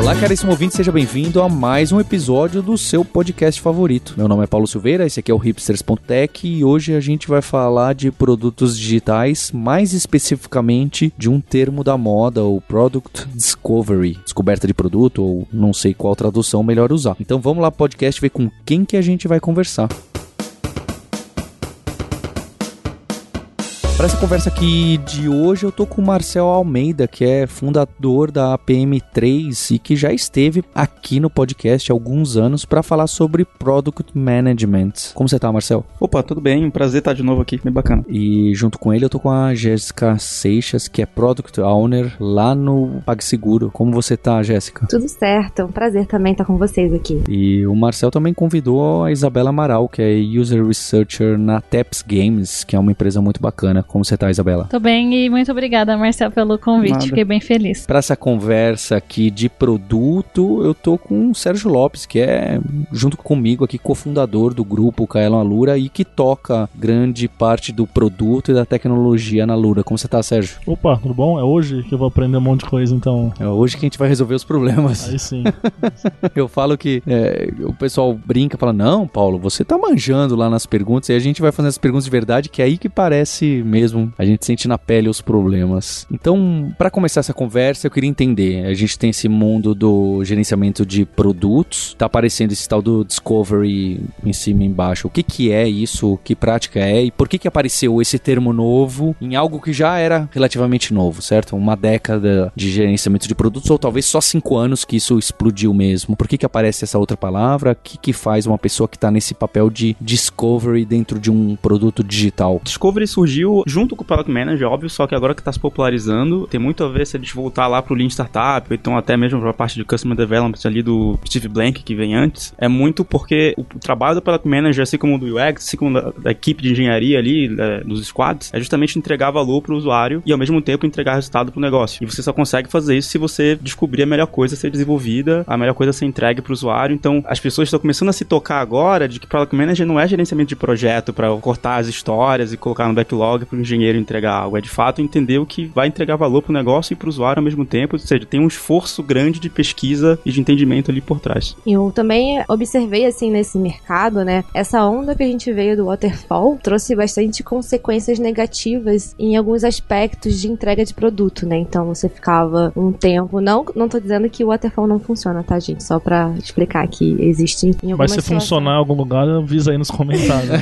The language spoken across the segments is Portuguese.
Olá, caríssimo ouvinte, seja bem-vindo a mais um episódio do seu podcast favorito. Meu nome é Paulo Silveira, esse aqui é o hipsters.tech e hoje a gente vai falar de produtos digitais, mais especificamente de um termo da moda, o Product Discovery, descoberta de produto ou não sei qual tradução melhor usar. Então vamos lá podcast ver com quem que a gente vai conversar. Para essa conversa aqui de hoje, eu tô com o Marcel Almeida, que é fundador da APM3 e que já esteve aqui no podcast há alguns anos para falar sobre Product Management. Como você tá, Marcel? Opa, tudo bem? Um prazer estar de novo aqui, bem bacana. E junto com ele eu tô com a Jéssica Seixas, que é Product Owner lá no PagSeguro. Como você tá, Jéssica? Tudo certo, é um prazer também estar com vocês aqui. E o Marcel também convidou a Isabela Amaral, que é User Researcher na Taps Games, que é uma empresa muito bacana. Como você tá, Isabela? Tô bem e muito obrigada, Marcel, pelo convite. Nada. Fiquei bem feliz. Para essa conversa aqui de produto, eu tô com o Sérgio Lopes, que é, junto comigo aqui, cofundador do grupo Kaelon Alura e que toca grande parte do produto e da tecnologia na Lura. Como você tá, Sérgio? Opa, tudo bom? É hoje que eu vou aprender um monte de coisa, então. É hoje que a gente vai resolver os problemas. Aí sim. Eu falo que é, o pessoal brinca, fala, não, Paulo, você tá manjando lá nas perguntas, e a gente vai fazendo as perguntas de verdade, que é aí que parece mesmo, a gente sente na pele os problemas. Então, para começar essa conversa, eu queria entender, a gente tem esse mundo do gerenciamento de produtos, tá aparecendo esse tal do Discovery em cima e embaixo. O que que é isso? Que prática é? E por que que apareceu esse termo novo em algo que já era relativamente novo, certo? Uma década de gerenciamento de produtos, ou talvez só cinco anos que isso explodiu mesmo. Por que que aparece essa outra palavra? O que que faz uma pessoa que tá nesse papel de discovery dentro de um produto digital? Discovery surgiu junto com o Product Manager, óbvio, só que agora que está se popularizando, tem muito a ver se a gente voltar lá pro Lean Startup, então até mesmo pra parte de Customer Development ali do Steve Blank, que vem antes, é muito porque o trabalho do Product Manager, assim como do UX, assim como da, da equipe de engenharia ali, da- dos squads, é justamente entregar valor pro usuário e ao mesmo tempo entregar resultado pro negócio. E você só consegue fazer isso se você descobrir a melhor coisa a ser desenvolvida, a melhor coisa a ser entregue pro usuário. Então, as pessoas estão começando a se tocar agora de que Product Manager não é gerenciamento de projeto para cortar as histórias e colocar no backlog pro engenheiro entregar algo. É de fato entender o que vai entregar valor pro negócio e pro usuário ao mesmo tempo. Ou seja, tem um esforço grande de pesquisa e de entendimento ali por trás. Eu também observei, assim, nesse mercado, né? Essa onda que a gente veio do waterfall trouxe bastante consequências negativas em alguns aspectos de entrega de produto, né? Então você ficava um tempo. Não, não tô dizendo que o waterfall não funciona, tá, gente? Só pra explicar que existe em Mas algumas se situações- funcionar em algum lugar, avisa aí nos comentários.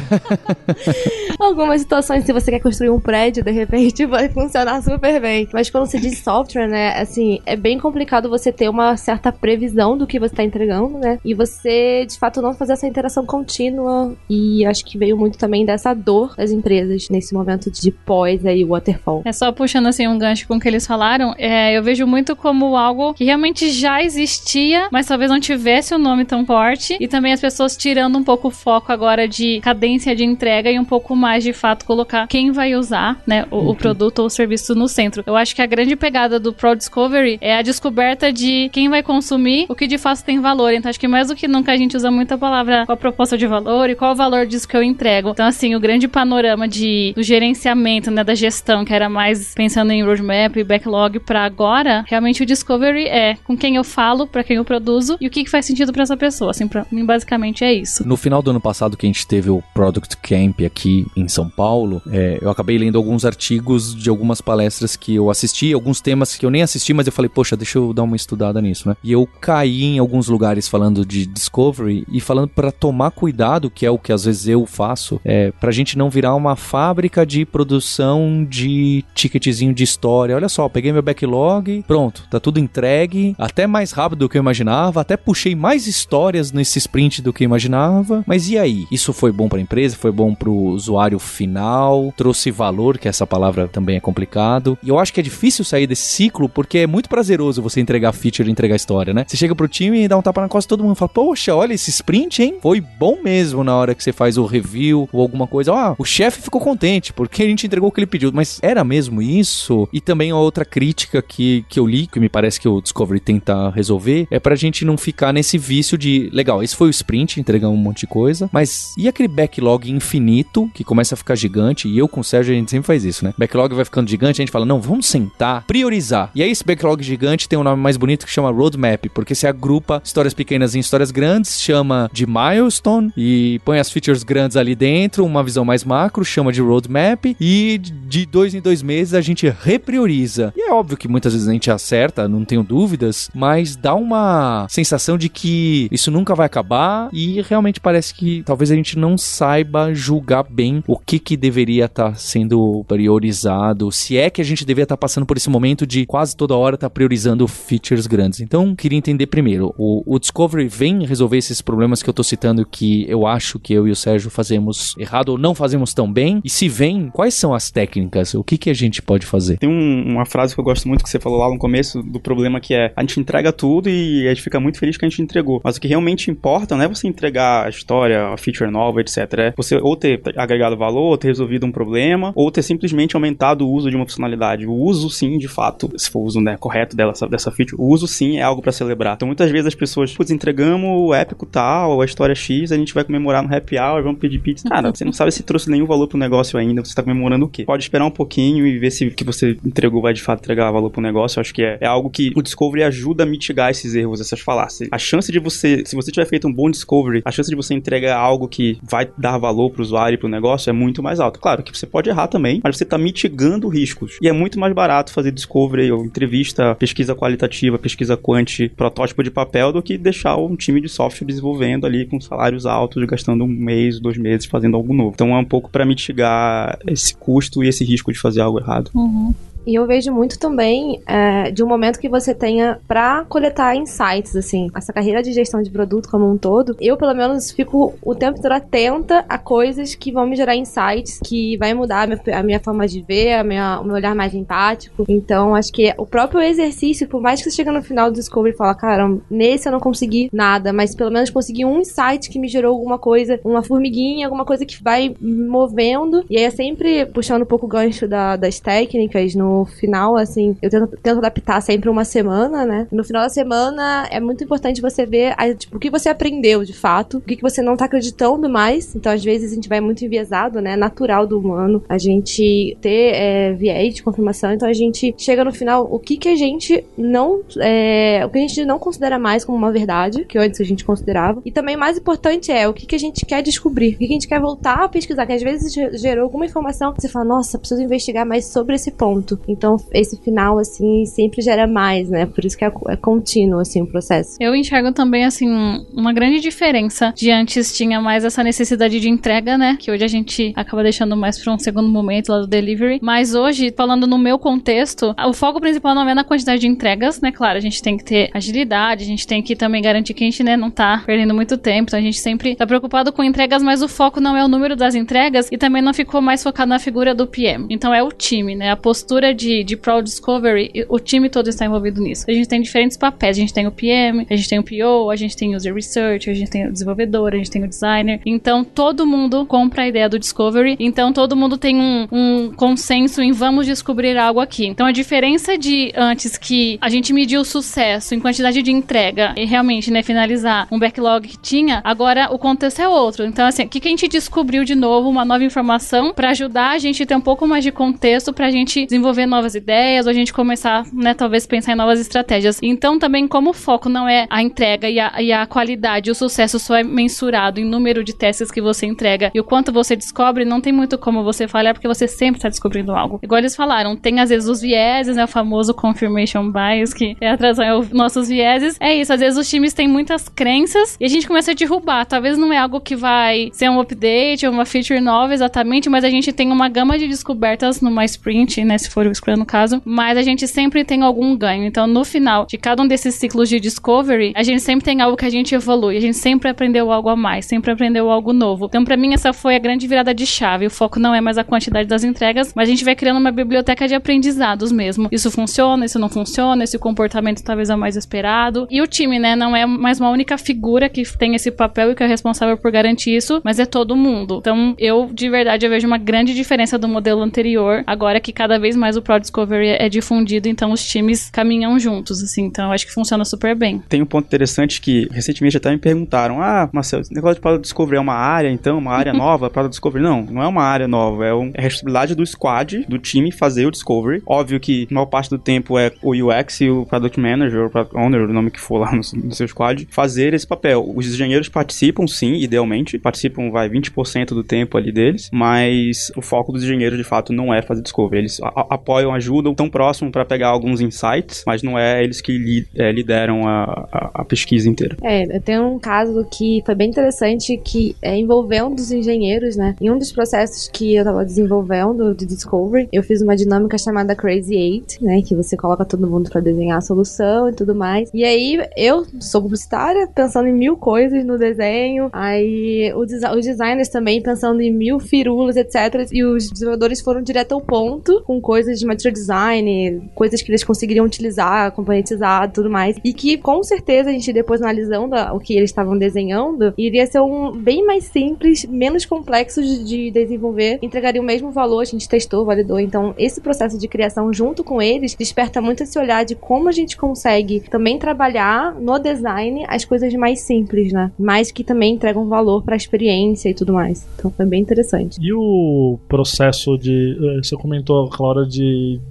Algumas situações, se você quer construir um prédio, de repente vai funcionar super bem. Mas quando se diz software, né, assim, é bem complicado você ter uma certa previsão do que você tá entregando, né? E você, de fato, não fazer essa interação contínua. E acho que veio muito também dessa dor das empresas nesse momento de pós aí, waterfall. É só puxando assim um gancho com o que eles falaram, é, eu vejo muito como algo que realmente já existia, mas talvez não tivesse o nome tão forte. E também as pessoas tirando um pouco o foco agora de cadência de entrega e um pouco mais de fato colocar quem vai usar, né, o, o produto ou o serviço no centro. Eu acho que a grande pegada do Pro Discovery é a descoberta de quem vai consumir o que de fato tem valor. Então acho que mais do que nunca a gente usa muito a palavra qual a proposta de valor e qual o valor disso que eu entrego. Então assim, o grande panorama de do gerenciamento, né, da gestão, que era mais pensando em roadmap e backlog para agora, realmente o discovery é com quem eu falo, para quem eu produzo e o que, que faz sentido para essa pessoa. Assim, para mim basicamente é isso. No final do ano passado que a gente teve o Product Camp aqui em São Paulo, é, eu acabei lendo alguns artigos de algumas palestras que eu assisti, alguns temas que eu nem assisti, mas eu falei, poxa, deixa eu dar uma estudada nisso, né? E eu caí em alguns lugares falando de Discovery e falando para tomar cuidado, que é o que às vezes eu faço, é, pra gente não virar uma fábrica de produção de ticketzinho de história. Olha só, peguei meu backlog, pronto, tá tudo entregue, até mais rápido do que eu imaginava, até puxei mais histórias nesse sprint do que eu imaginava. Mas e aí? Isso foi bom pra empresa? Foi bom pro usuário final? Trouxe sucesso e valor, que essa palavra também é complicado. E eu acho que é difícil sair desse ciclo porque é muito prazeroso você entregar feature e entregar história, né? Você chega pro time e dá um tapa na costa todo mundo fala: Poxa, olha esse sprint, hein? Foi bom mesmo na hora que você faz o review ou alguma coisa. Ah, o chefe ficou contente porque a gente entregou o que ele pediu. Mas era mesmo isso? E também outra crítica que, que eu li, que me parece que o Discovery tenta resolver, é pra gente não ficar nesse vício de, legal, esse foi o sprint, entregamos um monte de coisa, mas e aquele backlog infinito que começa a ficar gigante? E eu com o Sérgio a gente sempre faz isso, né? Backlog vai ficando gigante, a gente fala, não, vamos sentar, priorizar. E aí esse backlog gigante tem um nome mais bonito que chama Roadmap, porque você agrupa histórias pequenas em histórias grandes, chama de milestone e põe as features grandes ali dentro, uma visão mais macro, chama de roadmap e de dois em dois meses a gente reprioriza. E é óbvio que muitas vezes a gente acerta, não tenho dúvidas, mas dá uma sensação de que isso nunca vai acabar e realmente parece que talvez a gente não saiba julgar bem o que que deveria estar tá sendo priorizado, se é que a gente deveria estar tá passando por esse momento de quase toda hora estar tá priorizando features grandes. Então, queria entender primeiro, o, o Discovery vem resolver esses problemas que eu tô citando que eu acho que eu e o Sérgio fazemos errado ou não fazemos tão bem? E se vem, quais são as técnicas? O que que a gente pode fazer? Tem um, uma frase que eu gosto muito que você falou lá no começo do problema que é a gente entrega tudo e a gente fica muito feliz que a gente entregou. Mas o que realmente importa não é você entregar a história, a feature nova, etc. É você ou ter agregado valor, ou ter resolvido um problema, ou ter simplesmente aumentado o uso de uma funcionalidade. O uso, sim, de fato, se for o uso né, correto dela, dessa feature, o uso, sim, é algo para celebrar. Então, muitas vezes as pessoas, putz, entregamos o épico tal, a história X, a gente vai comemorar no happy hour, vamos pedir pizza. Cara, você não sabe se trouxe nenhum valor pro negócio ainda, você tá comemorando o quê? Pode esperar um pouquinho e ver se o que você entregou vai de fato entregar valor pro negócio. Eu acho que é, é algo que o Discovery ajuda a mitigar esses erros, essas falácias. A chance de você, se você tiver feito um bom Discovery, a chance de você entregar algo que vai dar valor pro usuário e pro negócio é muito mais alta. Claro que você pode errar também, mas você tá mitigando riscos. E é muito mais barato fazer Discovery ou entrevista, pesquisa qualitativa, pesquisa quant, protótipo de papel do que deixar um time de software desenvolvendo ali com salários altos, gastando um mês, dois meses fazendo algo novo. Então é um pouco para mitigar esse custo e esse risco de fazer algo errado. Uhum. E eu vejo muito também é, de um momento que você tenha para coletar insights, assim. Essa carreira de gestão de produto como um todo, eu pelo menos fico o tempo todo atenta a coisas que vão me gerar insights, que vai mudar a minha, a minha forma de ver, a minha, o meu olhar mais empático. Então, acho que o próprio exercício, por mais que você chega no final do Discovery e fala, cara, nesse eu não consegui nada, mas pelo menos consegui um insight que me gerou alguma coisa, uma formiguinha, alguma coisa que vai movendo. E aí é sempre puxando um pouco o gancho da, das técnicas no final, assim, eu tento, tento, adaptar sempre uma semana, né? No final da semana é muito importante você ver a, tipo, o que você aprendeu de fato, o que, que você não tá acreditando mais. Então, às vezes, a gente vai muito enviesado, né? Natural do humano a gente ter é, viés de confirmação. Então, a gente chega no final, o que que a gente não. É, o que a gente não considera mais como uma verdade, que antes a gente considerava. E também, mais importante é o que que a gente quer descobrir, o que, que a gente quer voltar a pesquisar, que às vezes gerou alguma informação, você fala, nossa, preciso investigar mais sobre esse ponto. Então, esse final, assim, sempre gera mais, né? Por isso que é, é contínuo, assim, o processo. Eu enxergo também, assim, uma grande diferença de antes tinha mais essa necessidade de entrega, né? Que hoje a gente acaba deixando mais para um segundo momento lá do delivery. Mas hoje, falando no meu contexto, o foco principal não é na quantidade de entregas, né? Claro, a gente tem que ter agilidade, a gente tem que também garantir que a gente, né, não tá perdendo muito tempo. Então a gente sempre tá preocupado com entregas, mas o foco não é o número das entregas e também não ficou mais focado na figura do PM. Então é o time, né? A postura de, de Pro Discovery, o time todo está envolvido nisso. A gente tem diferentes papéis. A gente tem o PM, a gente tem o PO, a gente tem o User Research, a gente tem o desenvolvedor, a gente tem o designer. Então, todo mundo compra a ideia do Discovery. Então, todo mundo tem um, um consenso em vamos descobrir algo aqui. Então, a diferença de antes que a gente mediu o sucesso em quantidade de entrega e realmente, né, finalizar um backlog que tinha, agora o contexto é outro. Então, assim, o que, que a gente descobriu de novo? Uma nova informação para ajudar a gente a ter um pouco mais de contexto para a gente desenvolver novas ideias ou a gente começar, né, talvez pensar em novas estratégias. Então, também, como o foco não é a entrega e a, e a qualidade, o sucesso só é mensurado em número de testes que você entrega e o quanto você descobre, não tem muito como você falhar, porque você sempre está descobrindo algo. Igual eles falaram, tem às vezes os vieses, né, o famoso confirmation bias, que é atrasar nossos vieses. É isso, às vezes os times têm muitas crenças e a gente começa a derrubar. Talvez não é algo que vai ser um update ou uma feature nova exatamente, mas a gente tem uma gama de descobertas numa sprint, né, se for Discovery, no caso, mas a gente sempre tem algum ganho. Então, no final de cada um desses ciclos de Discovery, a gente sempre tem algo que a gente evolui, a gente sempre aprendeu algo a mais, sempre aprendeu algo novo. Então, para mim, essa foi a grande virada de chave. O foco não é mais a quantidade das entregas, mas a gente vai criando uma biblioteca de aprendizados mesmo. Isso funciona, isso não funciona, esse comportamento talvez é o mais esperado. E o time, né, não é mais uma única figura que tem esse papel e que é responsável por garantir isso, mas é todo mundo. Então, eu, de verdade, eu vejo uma grande diferença do modelo anterior, agora que cada vez mais o Pro Discovery é difundido, então os times caminham juntos, assim. Então, eu acho que funciona super bem. Tem um ponto interessante que recentemente até me perguntaram: Ah, Marcelo, esse negócio de Product Discovery é uma área, então, uma área nova? Product Discovery? Não, não é uma área nova, é, um, é a responsabilidade do squad, do time, fazer o Discovery. Óbvio que a maior parte do tempo é o UX e o Product Manager, o Product Owner, o nome que for lá no, no seu squad, fazer esse papel. Os engenheiros participam, sim, idealmente, participam, vai, 20% do tempo ali deles, mas o foco dos engenheiros, de fato, não é fazer Discovery. Eles apoiam, ajudam, tão próximo para pegar alguns insights, mas não é eles que li é, lideram a, a, a, pesquisa inteira. É, tem um caso que foi bem interessante que é envolvendo os engenheiros, né? Em um dos processos que eu tava desenvolvendo de Discovery, eu fiz uma dinâmica chamada Crazy Eight, né? Que você coloca todo mundo para desenhar a solução e tudo mais. E aí eu sou publicitária, pensando em mil coisas no desenho, aí os, os designers também pensando em mil firulas, etc. E os desenvolvedores foram direto ao ponto, com coisas de material design, coisas que eles conseguiriam utilizar, componentizar, tudo mais. E que com certeza a gente depois analisando o que eles estavam desenhando, iria ser um bem mais simples, menos complexo de, de desenvolver, entregaria o mesmo valor, a gente testou, validou. Então, esse processo de criação junto com eles desperta muito esse olhar de como a gente consegue também trabalhar no design as coisas mais simples, né? Mas que também entregam valor para a experiência e tudo mais. Então, foi bem interessante. E o processo de. Eh, você comentou aquela hora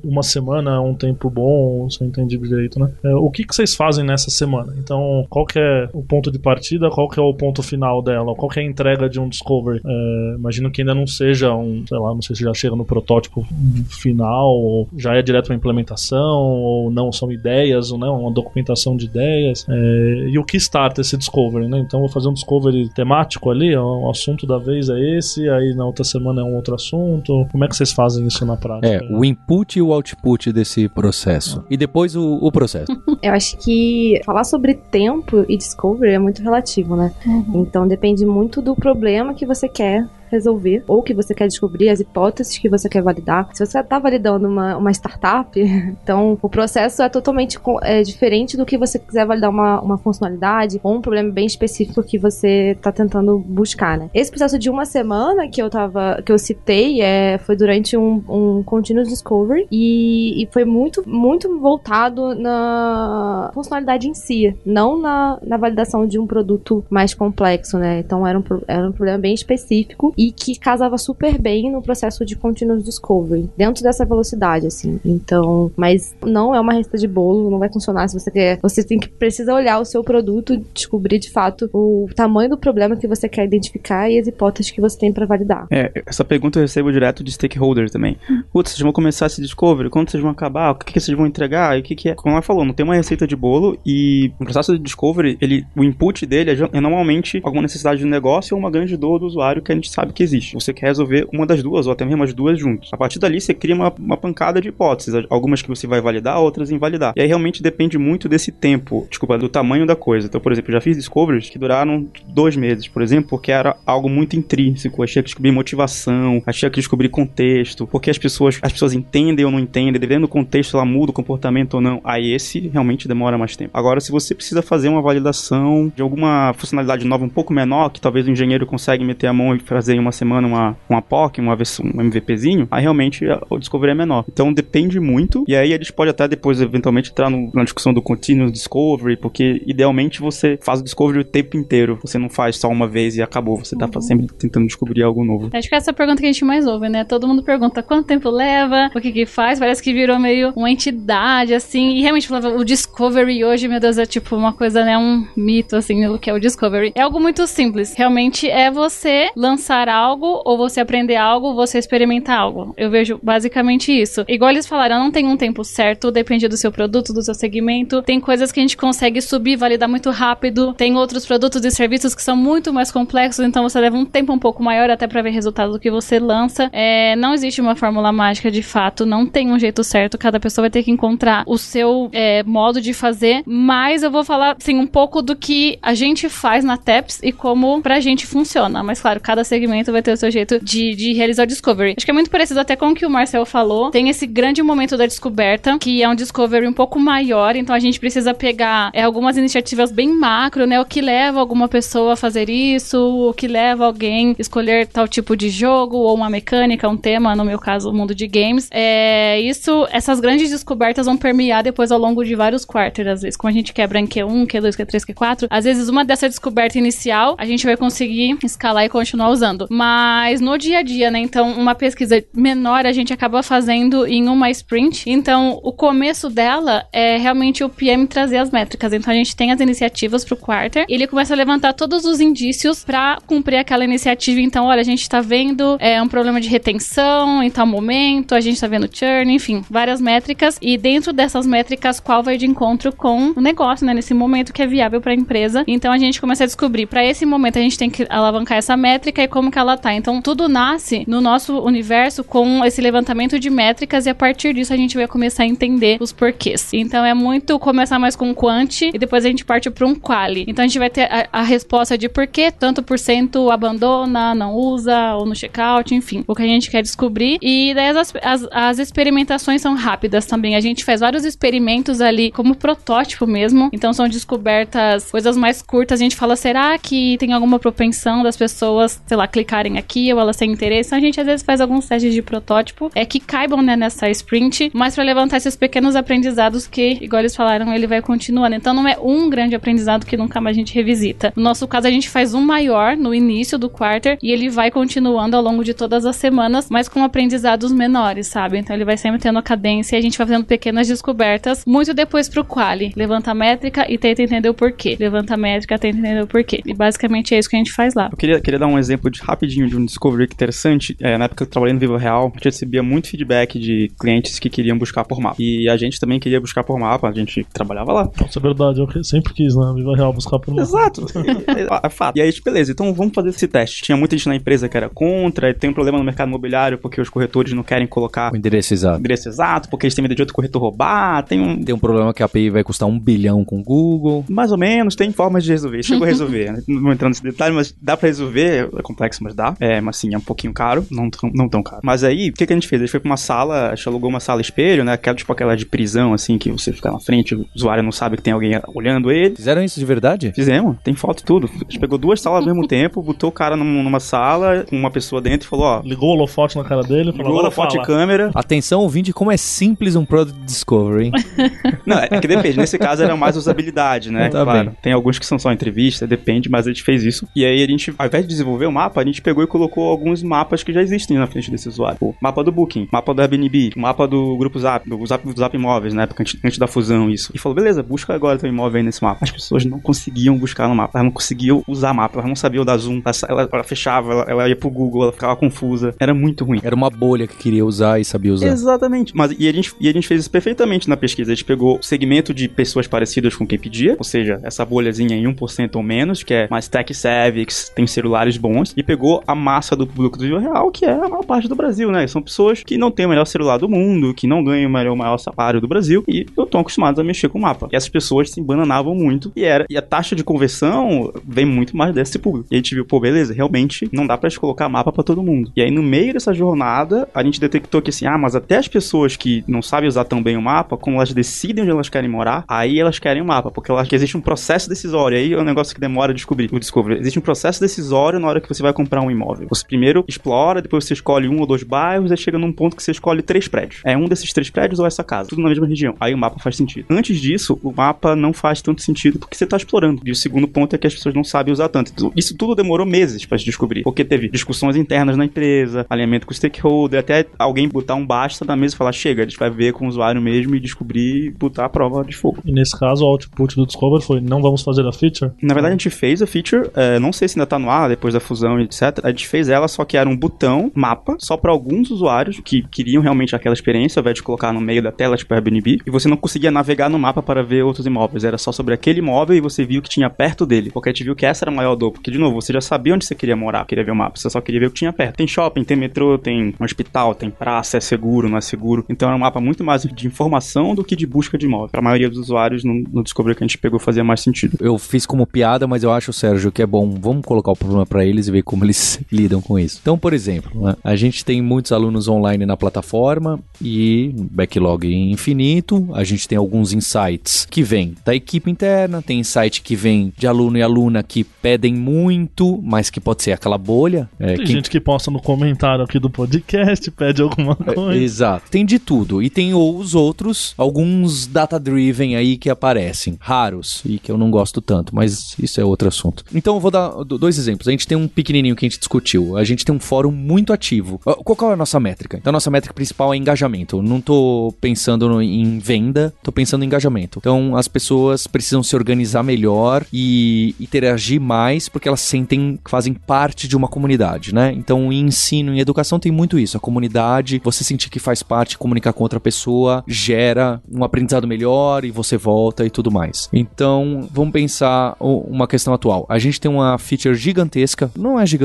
uma semana, um tempo bom, se eu entendi direito, né? Eh, o que, que vocês fazem nessa semana? Então, qual que é o ponto de partida, qual que é o ponto final dela? Qual que é a entrega de um Discovery? É, imagino que ainda não seja um, sei lá, não sei se já chega no protótipo final, ou já é direto uma implementação, ou não, são ideias, ou não, uma documentação de ideias. É, e o que starta esse Discovery, né? Então, vou fazer um Discovery temático ali, o assunto da vez é esse, aí na outra semana é um outro assunto. Como é que vocês fazem isso na prática? É, o input e o output desse processo. E depois o, o processo. Eu acho que falar sobre tempo e discovery é muito relativo, né? Uhum. Então depende muito do problema que você quer resolver, ou que você quer descobrir, as hipóteses que você quer validar. Se você está validando uma, uma startup, então o processo é totalmente é, diferente do que você quiser validar uma, uma funcionalidade ou um problema bem específico que você está tentando buscar, né? Esse processo de uma semana que eu tava, que eu citei, é, foi durante um, um continuous discovery e, e foi muito, muito voltado na funcionalidade em si, não na, na validação de um produto mais complexo, né? Então era um, era um problema bem específico e que casava super bem no processo de continuous discovery, dentro dessa velocidade, assim. Então, mas não é uma receita de bolo, não vai funcionar se você quer. Você tem que precisa olhar o seu produto, descobrir de fato o tamanho do problema que você quer identificar e as hipóteses que você tem para validar. É, essa pergunta eu recebo direto de stakeholders também. Putz, vocês vão começar esse discovery, quando vocês vão acabar, o que, que vocês vão entregar, e o que, que é. Como ela falou, não tem uma receita de bolo e o processo de discovery, ele, o input dele é, é normalmente alguma necessidade do negócio ou uma grande dor do usuário que a gente sabe sabe que existe. Você quer resolver uma das duas, ou até mesmo as duas juntas. A partir dali, você cria uma, uma pancada de hipóteses. Algumas que você vai validar, outras invalidar. E aí realmente depende muito desse tempo, desculpa, do tamanho da coisa. Então, por exemplo, eu já fiz discoveries que duraram dois meses, por exemplo, porque era algo muito intrínseco. Tinha que descobrir motivação, tinha que descobrir contexto, porque as pessoas, as pessoas entendem ou não entendem, dependendo do contexto, ela muda o comportamento ou não. Aí esse realmente demora mais tempo. Agora, se você precisa fazer uma validação de alguma funcionalidade nova um pouco menor, que talvez o engenheiro consegue meter a mão e fazer em uma semana uma, uma POC, uma versão, um MVPzinho, aí realmente o discovery é menor. Então depende muito, e aí eles podem até depois eventualmente entrar no, na discussão do continuous discovery, porque idealmente você faz o discovery o tempo inteiro, você não faz só uma vez e acabou, você tá uhum. sempre tentando descobrir algo novo. Acho que essa é a pergunta que a gente mais ouve, né? Todo mundo pergunta quanto tempo leva, o que que faz, parece que virou meio uma entidade, assim, e realmente o discovery hoje, meu Deus, é tipo uma coisa, né, um mito, assim, o que é o discovery. É algo muito simples, realmente é você lançar algo, ou você aprender algo, ou você experimentar algo. Eu vejo basicamente isso. Igual eles falaram, não tem um tempo certo, depende do seu produto, do seu segmento. Tem coisas que a gente consegue subir, validar muito rápido. Tem outros produtos e serviços que são muito mais complexos, então você leva um tempo um pouco maior até para ver resultado do que você lança. É, não existe uma fórmula mágica de fato, não tem um jeito certo. Cada pessoa vai ter que encontrar o seu é, modo de fazer. Mas eu vou falar assim um pouco do que a gente faz na TEPS e como pra gente funciona. Mas claro, cada segmento vai ter o seu jeito de, de realizar o discovery. Acho que é muito parecido até com o que o Marcel falou. Tem esse grande momento da descoberta, que é um discovery um pouco maior, então a gente precisa pegar é, algumas iniciativas bem macro, né? O que leva alguma pessoa a fazer isso, o que leva alguém a escolher tal tipo de jogo, ou uma mecânica, um tema, no meu caso, o mundo de games. É, isso, essas grandes descobertas vão permear depois ao longo de vários quarters, às vezes. Como a gente quebra em Q1, Q2, Q3, Q4, às vezes uma dessa descoberta inicial a gente vai conseguir escalar e continuar usando. Mas no dia a dia, né? Então, uma pesquisa menor a gente acaba fazendo em uma sprint. Então, o começo dela é realmente o PM trazer as métricas. Então, a gente tem as iniciativas pro quarter e ele começa a levantar todos os indícios para cumprir aquela iniciativa. Então, olha, a gente tá vendo é, um problema de retenção em tal momento, a gente tá vendo churn, enfim, várias métricas. E dentro dessas métricas, qual vai de encontro com o negócio, né? Nesse momento que é viável para a empresa. Então, a gente começa a descobrir, para esse momento, a gente tem que alavancar essa métrica e como que ela tá. Então, tudo nasce no nosso universo com esse levantamento de métricas e a partir disso a gente vai começar a entender os porquês. Então, é muito começar mais com quant e depois a gente parte para um quali. Então, a gente vai ter a, a resposta de por que tanto por cento abandona, não usa ou no checkout, enfim, o que a gente quer descobrir. E daí as, as, as experimentações são rápidas também. A gente faz vários experimentos ali como protótipo mesmo. Então, são descobertas, coisas mais curtas. A gente fala, será que tem alguma propensão das pessoas, sei lá, clicarem aqui ou elas têm interesse? Então, a gente às vezes faz alguns testes de protótipo é que caibam né, nessa sprint, mas para levantar esses pequenos aprendizados que, igual eles falaram, ele vai continuando. Então, não é um grande aprendizado que nunca mais a gente revisita. No nosso caso, a gente faz um maior no início do quarter e ele vai continuando ao longo de todas as semanas, mas com aprendizados menores, sabe? Então, ele vai sempre tendo a cadência e a gente vai fazendo pequenas descobertas, muito depois pro quali. Levanta a métrica e tenta entender o porquê. Levanta a métrica, tenta entender o porquê. E basicamente é isso que a gente faz lá. Eu queria, queria dar um exemplo de, rapidinho de um discovery interessante. É, na época que eu trabalhei no Vivo Real, a gente recebia muito feedback de clientes que queriam buscar por mapa. E a gente também queria buscar por mapa, a gente trabalhava lá. Isso é verdade, eu sempre quis, né? Viva Real buscar por mapa. Exato, é, é fato. E aí, beleza, então vamos fazer esse teste. Tinha muita gente na empresa que era contra, e tem um problema no mercado imobiliário porque os corretores não querem colocar O endereço exato. endereço exato, porque eles têm medo de outro corretor roubar, tem um. Tem um problema que a API vai custar um bilhão com o Google. Mais ou menos, tem formas de resolver. Chegou a resolver. Não vou entrar nesse detalhe, mas dá pra resolver. É complexo, mas dá. É, mas sim, é um pouquinho caro. Não tão, não tão caro. Mas aí, o que, que a gente fez? A gente foi pra uma sala, a gente alugou uma sala espelho, né? Aquela, tipo aquela de prisão, assim, que você fica na frente, o usuário não sabe que tem alguém olhando ele. Fizeram isso de verdade? Fizemos, tem foto e tudo. A gente pegou duas salas ao mesmo tempo, botou o cara num- numa sala com uma pessoa dentro e falou: ó, Ligou o holofote na cara dele e falou, ligou agora a foto fala. de câmera. Atenção, ouvinte, como é simples um Product Discovery? Não, é que depende. Nesse caso era mais usabilidade, né? Tá claro. bem. Tem alguns que são só entrevista, depende, mas a gente fez isso. E aí a gente, ao invés de desenvolver o mapa, a gente pegou e colocou alguns mapas que já existem na frente desse usuário. O mapa do Booking, mapa do Airbnb, mapa do grupo Zap, do Zap, do Zap Imóveis, na época antes, antes da fusão, isso. E falou, beleza, busca agora teu imóvel aí nesse mapa. As pessoas não conseguiam buscar no mapa, elas não conseguiam usar mapa, elas não sabiam dar zoom, ela, ela fechava, ela, ela ia pro Google, ela ficava confusa. Era muito ruim. Era uma bolha que queria usar e sabia usar. Exatamente. Mas e a, gente, e a gente fez isso perfeitamente na pesquisa. A gente pegou o segmento de pessoas parecidas com quem pedia, ou seja, essa bolhazinha em 1% ou menos, que é mais tech savvy, tem celulares bons, e pegou a massa do público do Vivo Real, que é a maior parte do Brasil, né? São pessoas que não têm o melhor celular do mundo, que não ganham o maior, o maior salário do Brasil, e não estão acostumados a mexer com o mapa. E essas pessoas se embananavam muito, e era e a taxa de conversão vem muito mais desse público. E a gente viu, pô, beleza, realmente não dá gente colocar mapa pra todo mundo. E aí, no meio dessa jornada, a gente detectou que assim, ah, mas até as pessoas que não sabem usar tão bem o mapa, como elas decidem onde elas querem morar, aí elas querem o mapa, porque elas, que existe um processo decisório. Aí é um negócio que demora a descobrir, o descobrir. Existe um processo decisório na hora que você vai comprar um imóvel. Você primeiro explora, depois você escolhe um ou dois bairros, aí chega num ponto que você escolhe três prédios. É um desses três prédios ou essa casa, tudo na mesma região. Aí o mapa faz sentido. Antes disso, o mapa não faz tanto sentido porque você tá explorando. E o segundo ponto é que as pessoas não sabem usar tanto. Então, Isso tudo demorou meses pra se descobrir, porque teve discussões internas na empresa, alinhamento com o stakeholder, até alguém botar um basta na mesa e falar: chega, a gente vai ver com o usuário mesmo e descobrir e botar a prova de fogo. E nesse caso, o output do Discover foi, não vamos fazer a feature? Na verdade, a gente fez a feature, é, não sei se ainda tá no ar depois da fusão, etc. etc. A gente fez ela, só que era um botão, mapa, só para alguns usuários que queriam realmente aquela experiência, ao invés de colocar no meio da tela, tipo Airbnb, e você não conseguia navegar no mapa para ver outros imóveis. Era só sobre aquele imóvel e você viu o que tinha perto dele. Porque a gente viu que essa era a maior dor. Porque, de novo, você já sabia onde você queria morar, queria ver o mapa. Você só queria ver o que tinha perto. Tem shopping, tem metrô, tem hospital, tem praça, é seguro, não é seguro. Então era um mapa muito mais de informação do que de busca de imóvel. Para a maioria dos usuários, no, no Discovery que a gente pegou, fazia mais sentido. Eu fiz como piada, mas eu acho, Sérgio, que é bom. Vamos colocar o problema para eles e ver como eles lidam com isso. Então, por exemplo, né, a gente tem muitos alunos online na plataforma e backlog infinito. A gente tem alguns insights que vêm da equipe interna, tem insight que vem de aluno e aluna que pedem muito, mas que pode ser aquela bolha. É, Tem quem- gente que posta no comentário aqui do podcast, pede alguma É, coisa. Exato. Tem de tudo. E tem os outros, alguns data-driven aí que aparecem. Raros. E que eu não gosto tanto, mas isso é outro assunto. Então eu vou dar do- dois exemplos. A gente tem um pequenininho que a gente discutiu. A gente tem um fórum muito ativo. Qual, é a nossa métrica? Então a nossa métrica principal é engajamento. Não tô pensando no- em venda, tô pensando em engajamento. Então as pessoas precisam se organizar melhor e interagir mais porque elas sentem que fazem parte de uma comunidade, né? Então em ensino, em educação tem muito isso. A comunidade, você sentir que faz parte, comunicar com outra pessoa, gera um aprendizado melhor e você volta e tudo mais. Então vamos pensar uma questão atual. A gente tem uma feature gigantesca, não é gigantesca,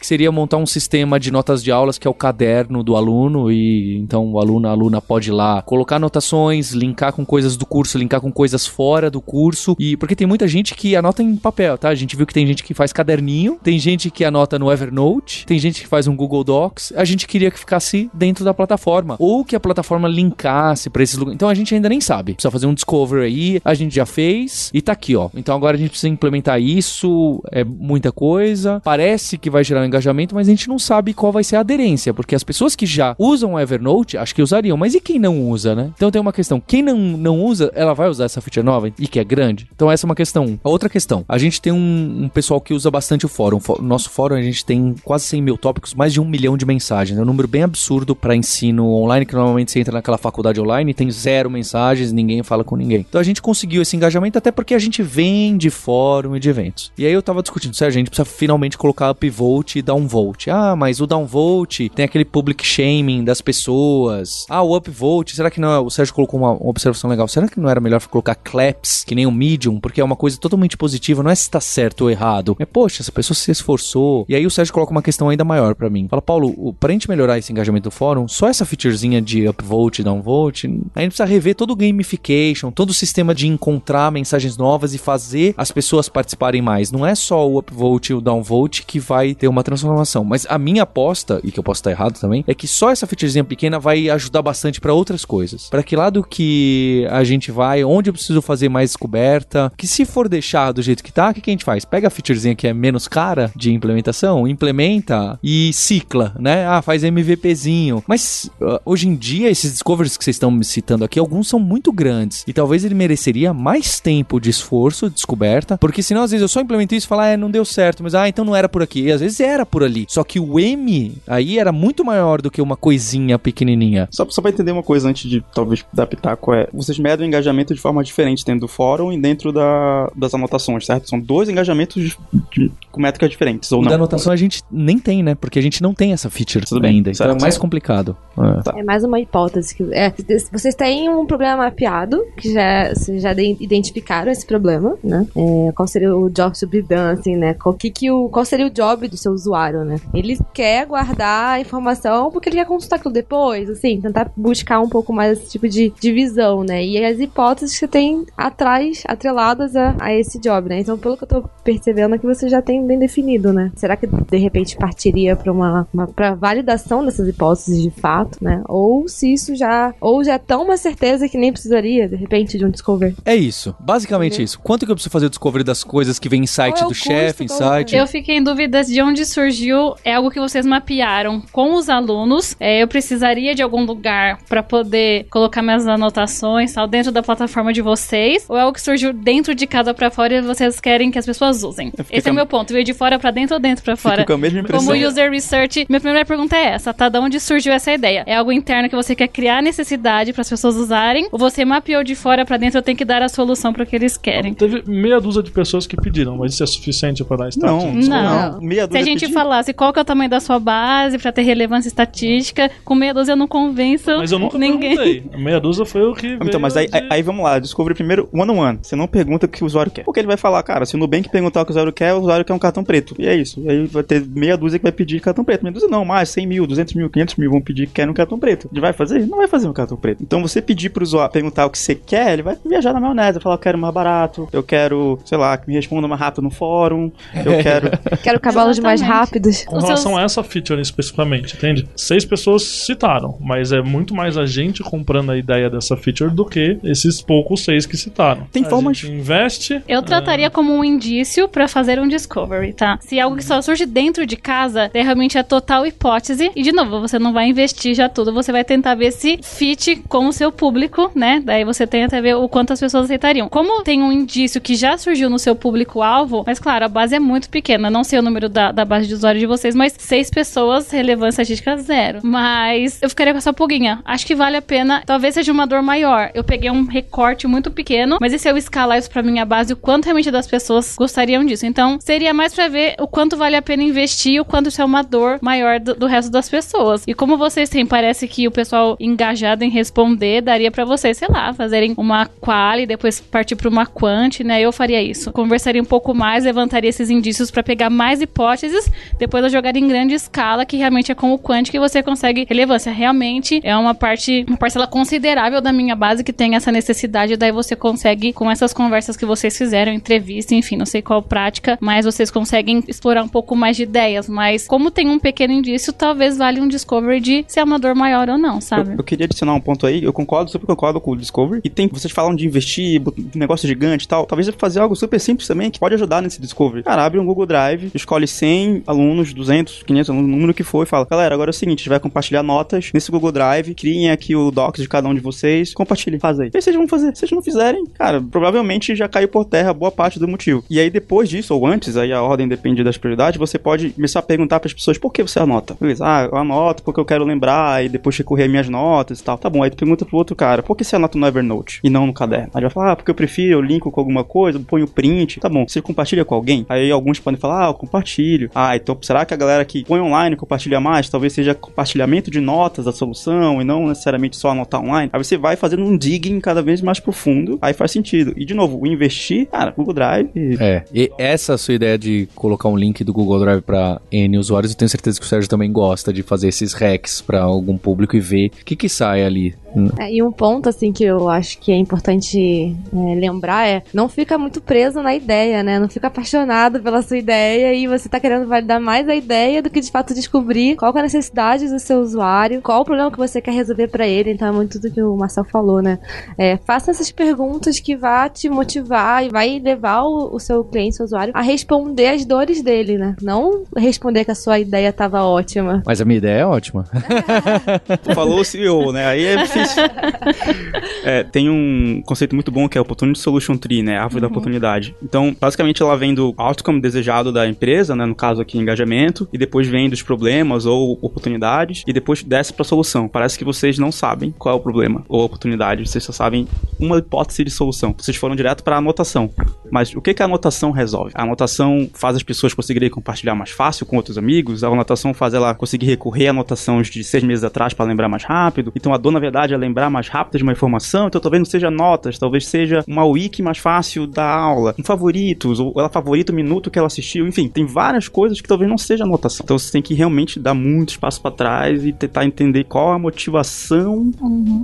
que seria montar um sistema de notas de aulas que é o caderno do aluno e então o aluno, a aluna pode ir lá colocar anotações, linkar com coisas do curso, linkar com coisas fora do curso e porque tem muita gente que anota em papel, tá? A gente viu que tem gente que faz caderninho, tem gente que anota no Evernote, tem gente que faz um Google Docs. A gente queria que ficasse dentro da plataforma ou que a plataforma linkasse para esses lugares. Então a gente ainda nem sabe. Precisa fazer um discover aí, a gente já fez e tá aqui, ó. Então agora a gente precisa implementar isso, é muita coisa. Parece que vai gerar engajamento, mas a gente não sabe qual vai ser a aderência, porque as pessoas que já usam o Evernote, acho que usariam, mas e quem não usa, né? Então tem uma questão, quem não, não usa, ela vai usar essa feature nova e que é grande? Então essa é uma questão. A outra questão, a gente tem um, um pessoal que usa bastante o fórum. Fó- No nosso fórum a gente tem quase 100 mil tópicos, mais de um milhão de mensagens. É um número bem absurdo para ensino online, que normalmente você entra naquela faculdade online e tem zero mensagens, ninguém fala com ninguém. Então a gente conseguiu esse engajamento até porque a gente vem de fórum e de eventos. E aí eu tava discutindo, Sérgio, a gente precisa finalmente colocar upvote e downvote. Ah, mas o downvote tem aquele public shaming das pessoas. Ah, o upvote, será que não é? O Sérgio colocou uma, observação legal. Será que não era melhor colocar claps, que nem o medium, porque é uma coisa totalmente positiva, não é se tá certo ou errado. É, poxa, essa pessoa se esforçou. E aí o Sérgio coloca uma questão ainda maior pra mim. Fala, Paulo, pra gente melhorar esse engajamento do fórum, só essa featurezinha de upvote e downvote, a gente precisa rever todo o gamification, todo o sistema de encontrar mensagens novas e fazer as pessoas participarem mais. Não é só o upvote e o downvote que vai ter uma transformação. Mas a minha aposta, e que eu posso estar errado também, é que só essa featurezinha pequena vai ajudar bastante pra outras coisas. Pra que lado que a gente vai, onde eu preciso fazer mais descoberta, que se for deixar do jeito que tá, o que, que a gente faz? Pega a featurezinha que é menos cara de implementação, implementa e cicla, né? Ah, faz MVPzinho. Mas ah, hoje em dia, esses discoveries que vocês estão me citando aqui, alguns são muito grandes. E talvez ele mereceria mais tempo de esforço, de descoberta, porque senão às vezes eu só implemento isso e falo, ah, é, não deu certo, mas ah, então não era por aqui. E às vezes era por ali. Só que o M aí era muito maior do que uma coisinha pequenininha. Só, só pra entender uma coisa antes de talvez dar pitaco, é. Vocês medem o engajamento de forma diferente dentro do fórum e dentro da, das anotações, certo? São dois engajamentos de- de- com métricas diferentes, ou não? da anotação a gente nem tem, né? Porque a gente não tem essa feature Tudo bem, ainda. Então certo. é mais complicado. É. É mais uma hipótese. Que, é, vocês têm um problema mapeado, que já, vocês já de- identificaram esse problema, né? É, qual seria o job to be done, assim, né? Qual, que que o, qual seria o job do seu usuário, né? Ele quer guardar a informação porque ele quer consultar aquilo depois, assim, tentar buscar um pouco mais esse tipo de divisão, né? E as hipóteses que você tem atrás, atreladas a, a esse job, né? Então, pelo que eu tô percebendo, é que você já tem bem definido, né? Será que de repente partiria para uma, uma pra validação dessas hipóteses de fato, né? Ou se isso já ou já é tão uma certeza que nem precisaria de repente de um discover. É isso. Basicamente Entendeu? isso. Quanto que eu preciso fazer o discovery das coisas que vem em site é do chefe, custo, insight? Eu fiquei em dúvidas de onde surgiu. É algo que vocês mapearam com os alunos. É, eu precisaria de algum lugar para poder colocar minhas anotações tal, dentro da plataforma de vocês. Ou é algo que surgiu dentro de casa para fora e vocês querem que as pessoas usem? Esse é o meu ponto. Veio de fora para dentro ou dentro para fora? Com a mesma impressão. Como user research, minha primeira pergunta é essa, tá? Da onde surgiu essa ideia? É algo interno que você quer criar necessidade para as pessoas usarem? Ou você mapeou de fora para dentro, eu tenho que dar a solução para o que eles querem? Teve meia dúzia de pessoas que pediram, mas isso é suficiente para dar start? Não, Não. não, meia Se dúzia a gente pedir? falasse qual que é o tamanho da sua base pra ter relevância estatística, com meia dúzia eu não convenço Mas eu nunca ninguém. perguntei. A meia dúzia foi o que. Então, mas aí, de- aí, aí vamos lá, descobrir primeiro one on one. Você não pergunta o que o usuário quer. Porque ele vai falar, cara, se o Nubank perguntar o que o usuário quer, o usuário quer um cartão preto. E é isso. E aí vai ter meia dúzia que vai pedir cartão preto. Meia dúzia não, mais 100 mil, 200 mil, 500 mil vão pedir que querem um cartão preto. Ele vai fazer? Não vai fazer um cartão preto. Então você pedir pro usuário perguntar o que você quer, ele vai viajar na maionese. Vai falar, eu quero mais barato, eu quero, sei lá, que me responda mais rápido no fórum, eu quero. Quero cavalos mais rápidos. Com relação seus- a essa feature especificamente, entende? Seis pessoas citaram, mas é muito mais a gente comprando a ideia dessa feature do que esses poucos seis que citaram. Tem a formas- gente investe. Eu trataria como um indício pra fazer um discovery, tá? Se é algo que só surge dentro de casa, daí realmente é total hipótese. E de novo, você não vai investir já tudo, você vai tentar ver se fit com o seu público, né? Daí você tenta ver o quanto as pessoas aceitariam. Como tem um indício que já surgiu no seu público-alvo, mas claro, a base é muito pequena. Não sei o número da, da base de usuários de vocês, mas seis pessoas, relevância estatística zero. Mas eu ficaria com essa pulguinha. Acho que vale a pena. Talvez seja uma dor maior. Eu peguei um recorte muito pequeno, mas e se eu escalar isso pra minha base, o quanto realmente das pessoas gostariam disso? Então, seria mais pra ver o quanto vale a pena investir e o quanto isso é uma dor maior do, do resto das pessoas. E como vocês têm, parece que o pessoal engajado em responder, daria pra vocês, sei lá, fazerem uma quali, depois partir pra uma quant, né? Eu faria isso. Conversaria um pouco mais, levantaria esses indícios pra pegar mais hipóteses, depois eu jogaria em grande escala, que realmente é com o quant que você consegue relevância. Realmente é uma parte, uma parcela considerável da minha base que tem essa necessidade, daí você consegue, com essas conversas que vocês fizeram, entrevista, enfim, não sei qual prática, mas vocês conseguem explorar um pouco mais de ideias. Mas como tem um pequeno indício, talvez valha um discovery de se é uma dor maior ou não, sabe? Eu, eu queria adicionar um ponto aí, eu concordo, super concordo com o Discovery. E tem, vocês falam de investir, negócio gigante e tal. Talvez fazer algo super simples também, que pode ajudar nesse Discovery. Cara, abre um Google Drive, escolhe 100 alunos, 200, 500 alunos, o número que for, e fala: galera, agora é o seguinte, a gente vai compartilhar notas nesse Google Drive, criem aqui o docs de cada um de vocês, compartilhem, faz aí. E aí vocês vão fazer. Se vocês não fizerem, cara, provavelmente já caiu por terra boa parte do motivo. E aí depois disso, ou antes, aí a ordem depende das prioridades, você pode começar a perguntar para as pessoas por que você anota. Beleza, ah, eu anoto porque eu quero lembrar e depois recorrer minhas notas e tal. Tá bom, aí tu pergunta pro outro cara, por que você anota no Evernote e não no caderno? Aí ele vai falar, ah, porque eu prefiro, eu linko com alguma coisa, ponho print. Tá bom, você compartilha com alguém? Aí alguns podem falar, ah, eu compartilho. Ah, então será que a galera que põe online compartilha mais? Talvez seja compartilhamento de notas da solução e não necessariamente só anotar online. Aí você vai fazendo um digging cada vez mais profundo, aí faz sentido. E de novo, o investir, cara, Google Drive. É, e essa sua ideia de colocar um link do Google Drive para N usuários, eu tenho certeza que o Sérgio também gosta de fazer esses hacks para algum público e ver o que que sai ali. É, e um ponto, assim, que eu acho que é importante é, lembrar é não fica muito preso na ideia, né? Não fica apaixonado pela sua ideia e você tá querendo validar mais a ideia do que de fato descobrir qual que é a necessidade do seu usuário, qual o problema que você quer resolver pra ele. Então é muito do que o Marcel falou, né? É, faça essas perguntas que vá te motivar e vai levar o, o seu cliente, seu usuário, a responder as dores dele, né? Não responder que a sua ideia tava ótima. Mas a minha ideia é ótima. Falou o CEO, né? Aí é difícil. É, tem um conceito muito bom que é o Opportunity Solution Tree, né? Árvore da oportunidade. Então, basicamente, ela vem do outcome desejado da empresa, né? No caso aqui, engajamento, e depois vem dos problemas ou oportunidades, e depois desce pra solução. Parece que vocês não sabem qual é o problema ou oportunidade, vocês só sabem uma hipótese de solução. Vocês foram direto pra anotação. Mas o que, que a anotação resolve? A anotação faz as pessoas conseguirem compartilhar mais fácil com outros amigos, a anotação faz ela conseguir recorrer a anotações de seis meses atrás para lembrar mais rápido. Então a dor, na verdade, é lembrar mais rápido de uma informação. Então talvez não seja notas, talvez seja uma wiki mais fácil da aula, um favoritos, ou ela favorita o minuto que ela assistiu. Enfim, tem várias coisas que talvez não seja anotação. Então você tem que realmente dar muito espaço para trás e tentar entender qual a motivação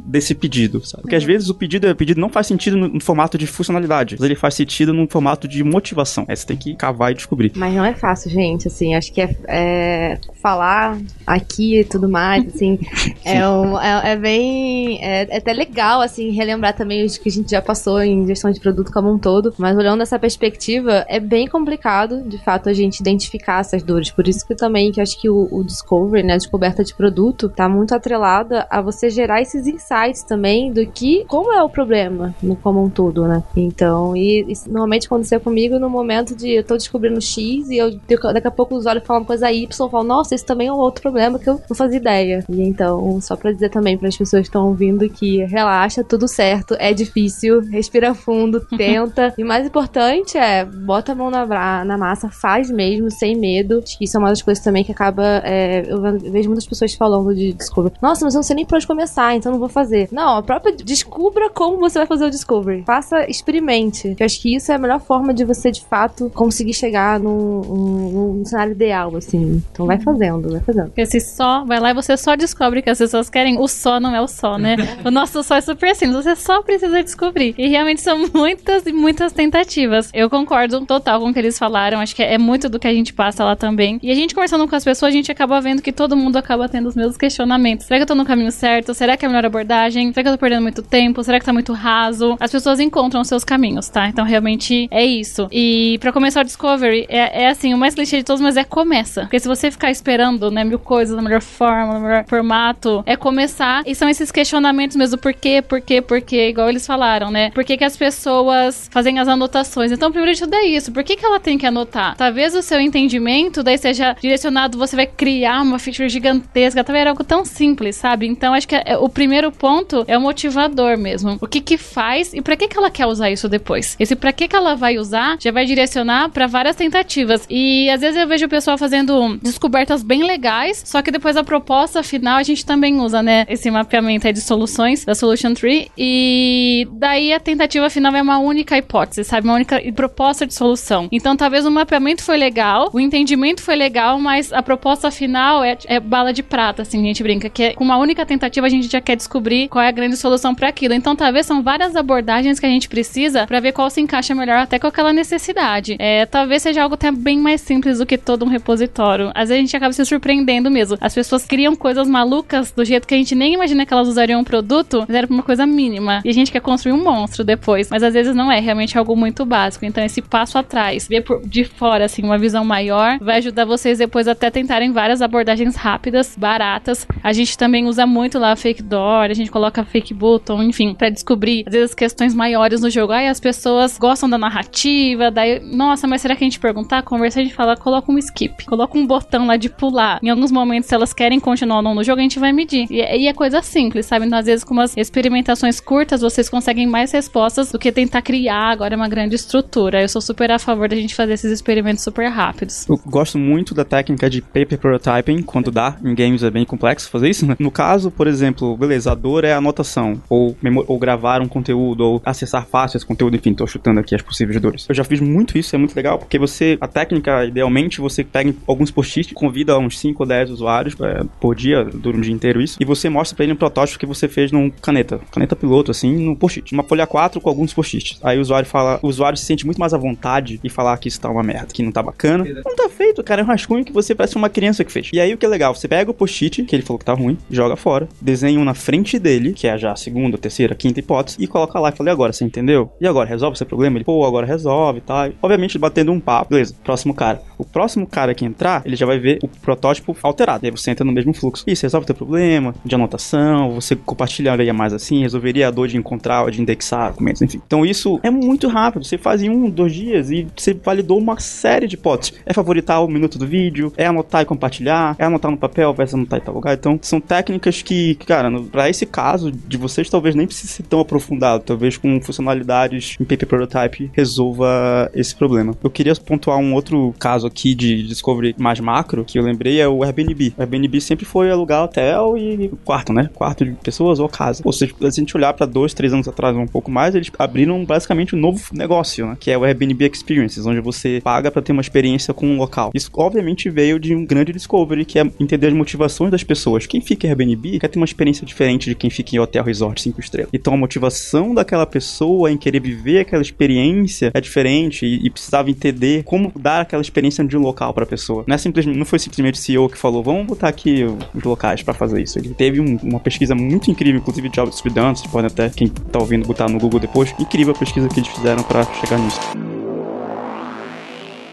desse pedido, sabe? Porque às vezes o pedido, o pedido não faz sentido no, no formato de funcionalidade, mas ele faz sentido no formato de motivação. Aí você tem que cavar e descobrir. Mas não é fácil, gente, assim, acho que é, é falar aqui e tudo mais, assim, é, um- é, é bem, é, é até legal, assim, relembrar também os que a gente já passou em gestão de produto como um todo, mas olhando essa perspectiva, é bem complicado, de fato, a gente identificar essas dores, por isso que também, que eu acho que o, o discovery, né, a descoberta de produto, tá muito atrelada a você gerar esses insights também do que, como é o problema, no como um todo, né, então, e isso normalmente aconteceu comigo no momento de eu tô descobrindo X e eu daqui a pouco o usuário fala uma coisa Y, eu falo, nossa, isso também é um outro problema que eu não fazia ideia. E então, só pra dizer também para as pessoas que estão ouvindo que relaxa, tudo certo, é difícil, respira fundo, tenta. e mais importante é, bota a mão na, na massa, faz mesmo, sem medo. Acho que isso é uma das coisas também que acaba. é, eu vejo muitas pessoas falando de Discovery. Nossa, mas eu não sei nem por onde começar, então não vou fazer. Não, a própria. Descubra como você vai fazer o Discovery. Faça, experimente. Eu acho que isso é a melhor forma de você, de fato, conseguir chegar num, num- num cenário ideal, assim. Então vai fazendo, vai fazendo. Porque se só, vai lá e você só descobre que as pessoas querem, o só não é o só, né? o nosso só é super simples, você só precisa descobrir. E realmente são muitas e muitas tentativas. Eu concordo total com o que eles falaram, acho que é muito do que a gente passa lá também. E a gente conversando com as pessoas, a gente acaba vendo que todo mundo acaba tendo os mesmos questionamentos. Será que eu tô no caminho certo? Será que é a melhor abordagem? Será que eu tô perdendo muito tempo? Será que tá muito raso? As pessoas encontram os seus caminhos, tá? Então realmente é isso. E pra começar o Discovery, é, é assim, o mais clichê de todos, mas é começa. Porque se você ficar esperando, né, mil coisas na melhor forma, no melhor formato, é começar. E são esses questionamentos mesmo, por quê, por quê, por quê, igual eles falaram, né? Por que, que as pessoas fazem as anotações? Então, primeiro de tudo é isso. Por que, que ela tem que anotar? Talvez o seu entendimento daí seja direcionado, você vai criar uma feature gigantesca, talvez era algo tão simples, sabe? Então, acho que é- o primeiro ponto é o motivador mesmo. O que que faz e pra que que ela quer usar isso depois? Esse pra que que ela vai usar já vai direcionar pra várias tentativas. E às vezes eu vejo o pessoal fazendo descobertas bem legais, só que depois a proposta final a gente também usa, né? Esse mapeamento aí de soluções da Solution Tree. E daí a tentativa final é uma única hipótese, sabe? Uma única proposta de solução. Então talvez o mapeamento foi legal, o entendimento foi legal, mas a proposta final é, é bala de prata, assim, a gente brinca. Que é, com uma única tentativa a gente já quer descobrir qual é a grande solução para aquilo. Então talvez são várias abordagens que a gente precisa para ver qual se encaixa melhor até com aquela necessidade. É, talvez seja algo até bem mais simples do que todo um repositório. Às vezes a gente acaba se surpreendendo mesmo. As pessoas criam coisas malucas do jeito que a gente nem imagina que elas usariam um produto, mas era uma coisa mínima. E a gente quer construir um monstro depois. Mas às vezes não é, realmente algo muito básico. Então esse passo atrás, ver por de fora, assim, uma visão maior, vai ajudar vocês depois até tentarem várias abordagens rápidas, baratas. A gente também usa muito lá fake door, a gente coloca fake button, enfim, pra descobrir, às vezes, questões maiores no jogo. Aí as pessoas gostam da narrativa, daí, nossa, mas será que a gente perguntar, conversar, a gente fala, coloca um skip, coloca um botão lá de pular. Em alguns momentos, se elas querem continuar ou não no jogo, a gente vai medir. E, e é coisa simples, sabe? Então, às vezes, com umas experimentações curtas, vocês conseguem mais respostas do que tentar criar agora uma grande estrutura. Eu sou super a favor da gente fazer esses experimentos super rápidos. Eu gosto muito da técnica de paper prototyping, quando dá, em games é bem complexo fazer isso, né? No caso, por exemplo, beleza, a dor é anotação, ou, ou gravar um conteúdo, ou acessar fácil esse conteúdo, enfim, tô chutando aqui as possíveis dores. Eu já fiz muito isso, é muito legal, porque você, a técnica, idealmente, você pega alguns post-its, convida uns 5 ou 10 usuários é, por dia, dura um dia inteiro isso, e você mostra pra ele um protótipo que você fez num caneta, caneta piloto, assim, no post-it. Uma folha 4 com alguns post-its. Aí o usuário fala, o usuário se sente muito mais à vontade e falar que isso tá uma merda, que não tá bacana. Não tá feito, cara, é um rascunho que você parece uma criança que fez. E aí o que é legal, você pega o post-it, que ele falou que tá ruim, joga fora, desenha um na frente dele, que é já a segunda, terceira, quinta hipótese, e coloca lá e fala, e agora, você entendeu? E agora, resolve esse problema? Ele, pô, agora resolve e tal. Obviamente, batendo um papo, beleza, próximo cara. O próximo cara que entrar, ele já vai ver o protótipo alterado. Aí você entra no mesmo fluxo. Isso, resolve o teu problema de anotação, você compartilharia mais assim, resolveria a dor de encontrar, de indexar documentos, enfim. Então isso é muito rápido. Você faz em um, dois dias e você validou uma série de hipóteses. É favoritar o minuto do vídeo, é anotar e compartilhar, é anotar no papel, vai anotar em tal lugar. Então são técnicas que, cara, pra esse caso de vocês, talvez nem precise ser tão aprofundado. Talvez com funcionalidades em paper prototype resolva esse problema. Eu queria pontuar um outro caso aqui de discovery mais macro, que eu lembrei, é o Airbnb. O Airbnb sempre foi alugar hotel e quarto, né? Quarto de pessoas ou casa. Ou seja, se a gente olhar pra dois, três anos atrás, um pouco mais, eles abriram basicamente um novo negócio, né? Que é o Airbnb Experiences, onde você paga pra ter uma experiência com um local. Isso, obviamente, veio de um grande discovery, que é entender as motivações das pessoas. Quem fica em Airbnb quer ter uma experiência diferente de quem fica em hotel resort 5 estrelas. Então, a motivação daquela pessoa em querer viver aquela experiência é diferente e, e precisava entender como dar aquela experiência de um local pra pessoa. Não, é simplesmente, não foi simplesmente o CEO que falou, vamos botar aqui os locais pra fazer isso. Ele teve um- uma pesquisa muito incrível, inclusive de vocês podem até, quem tá ouvindo, botar no Google depois. Incrível a pesquisa que eles fizeram pra chegar nisso.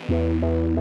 Thank you.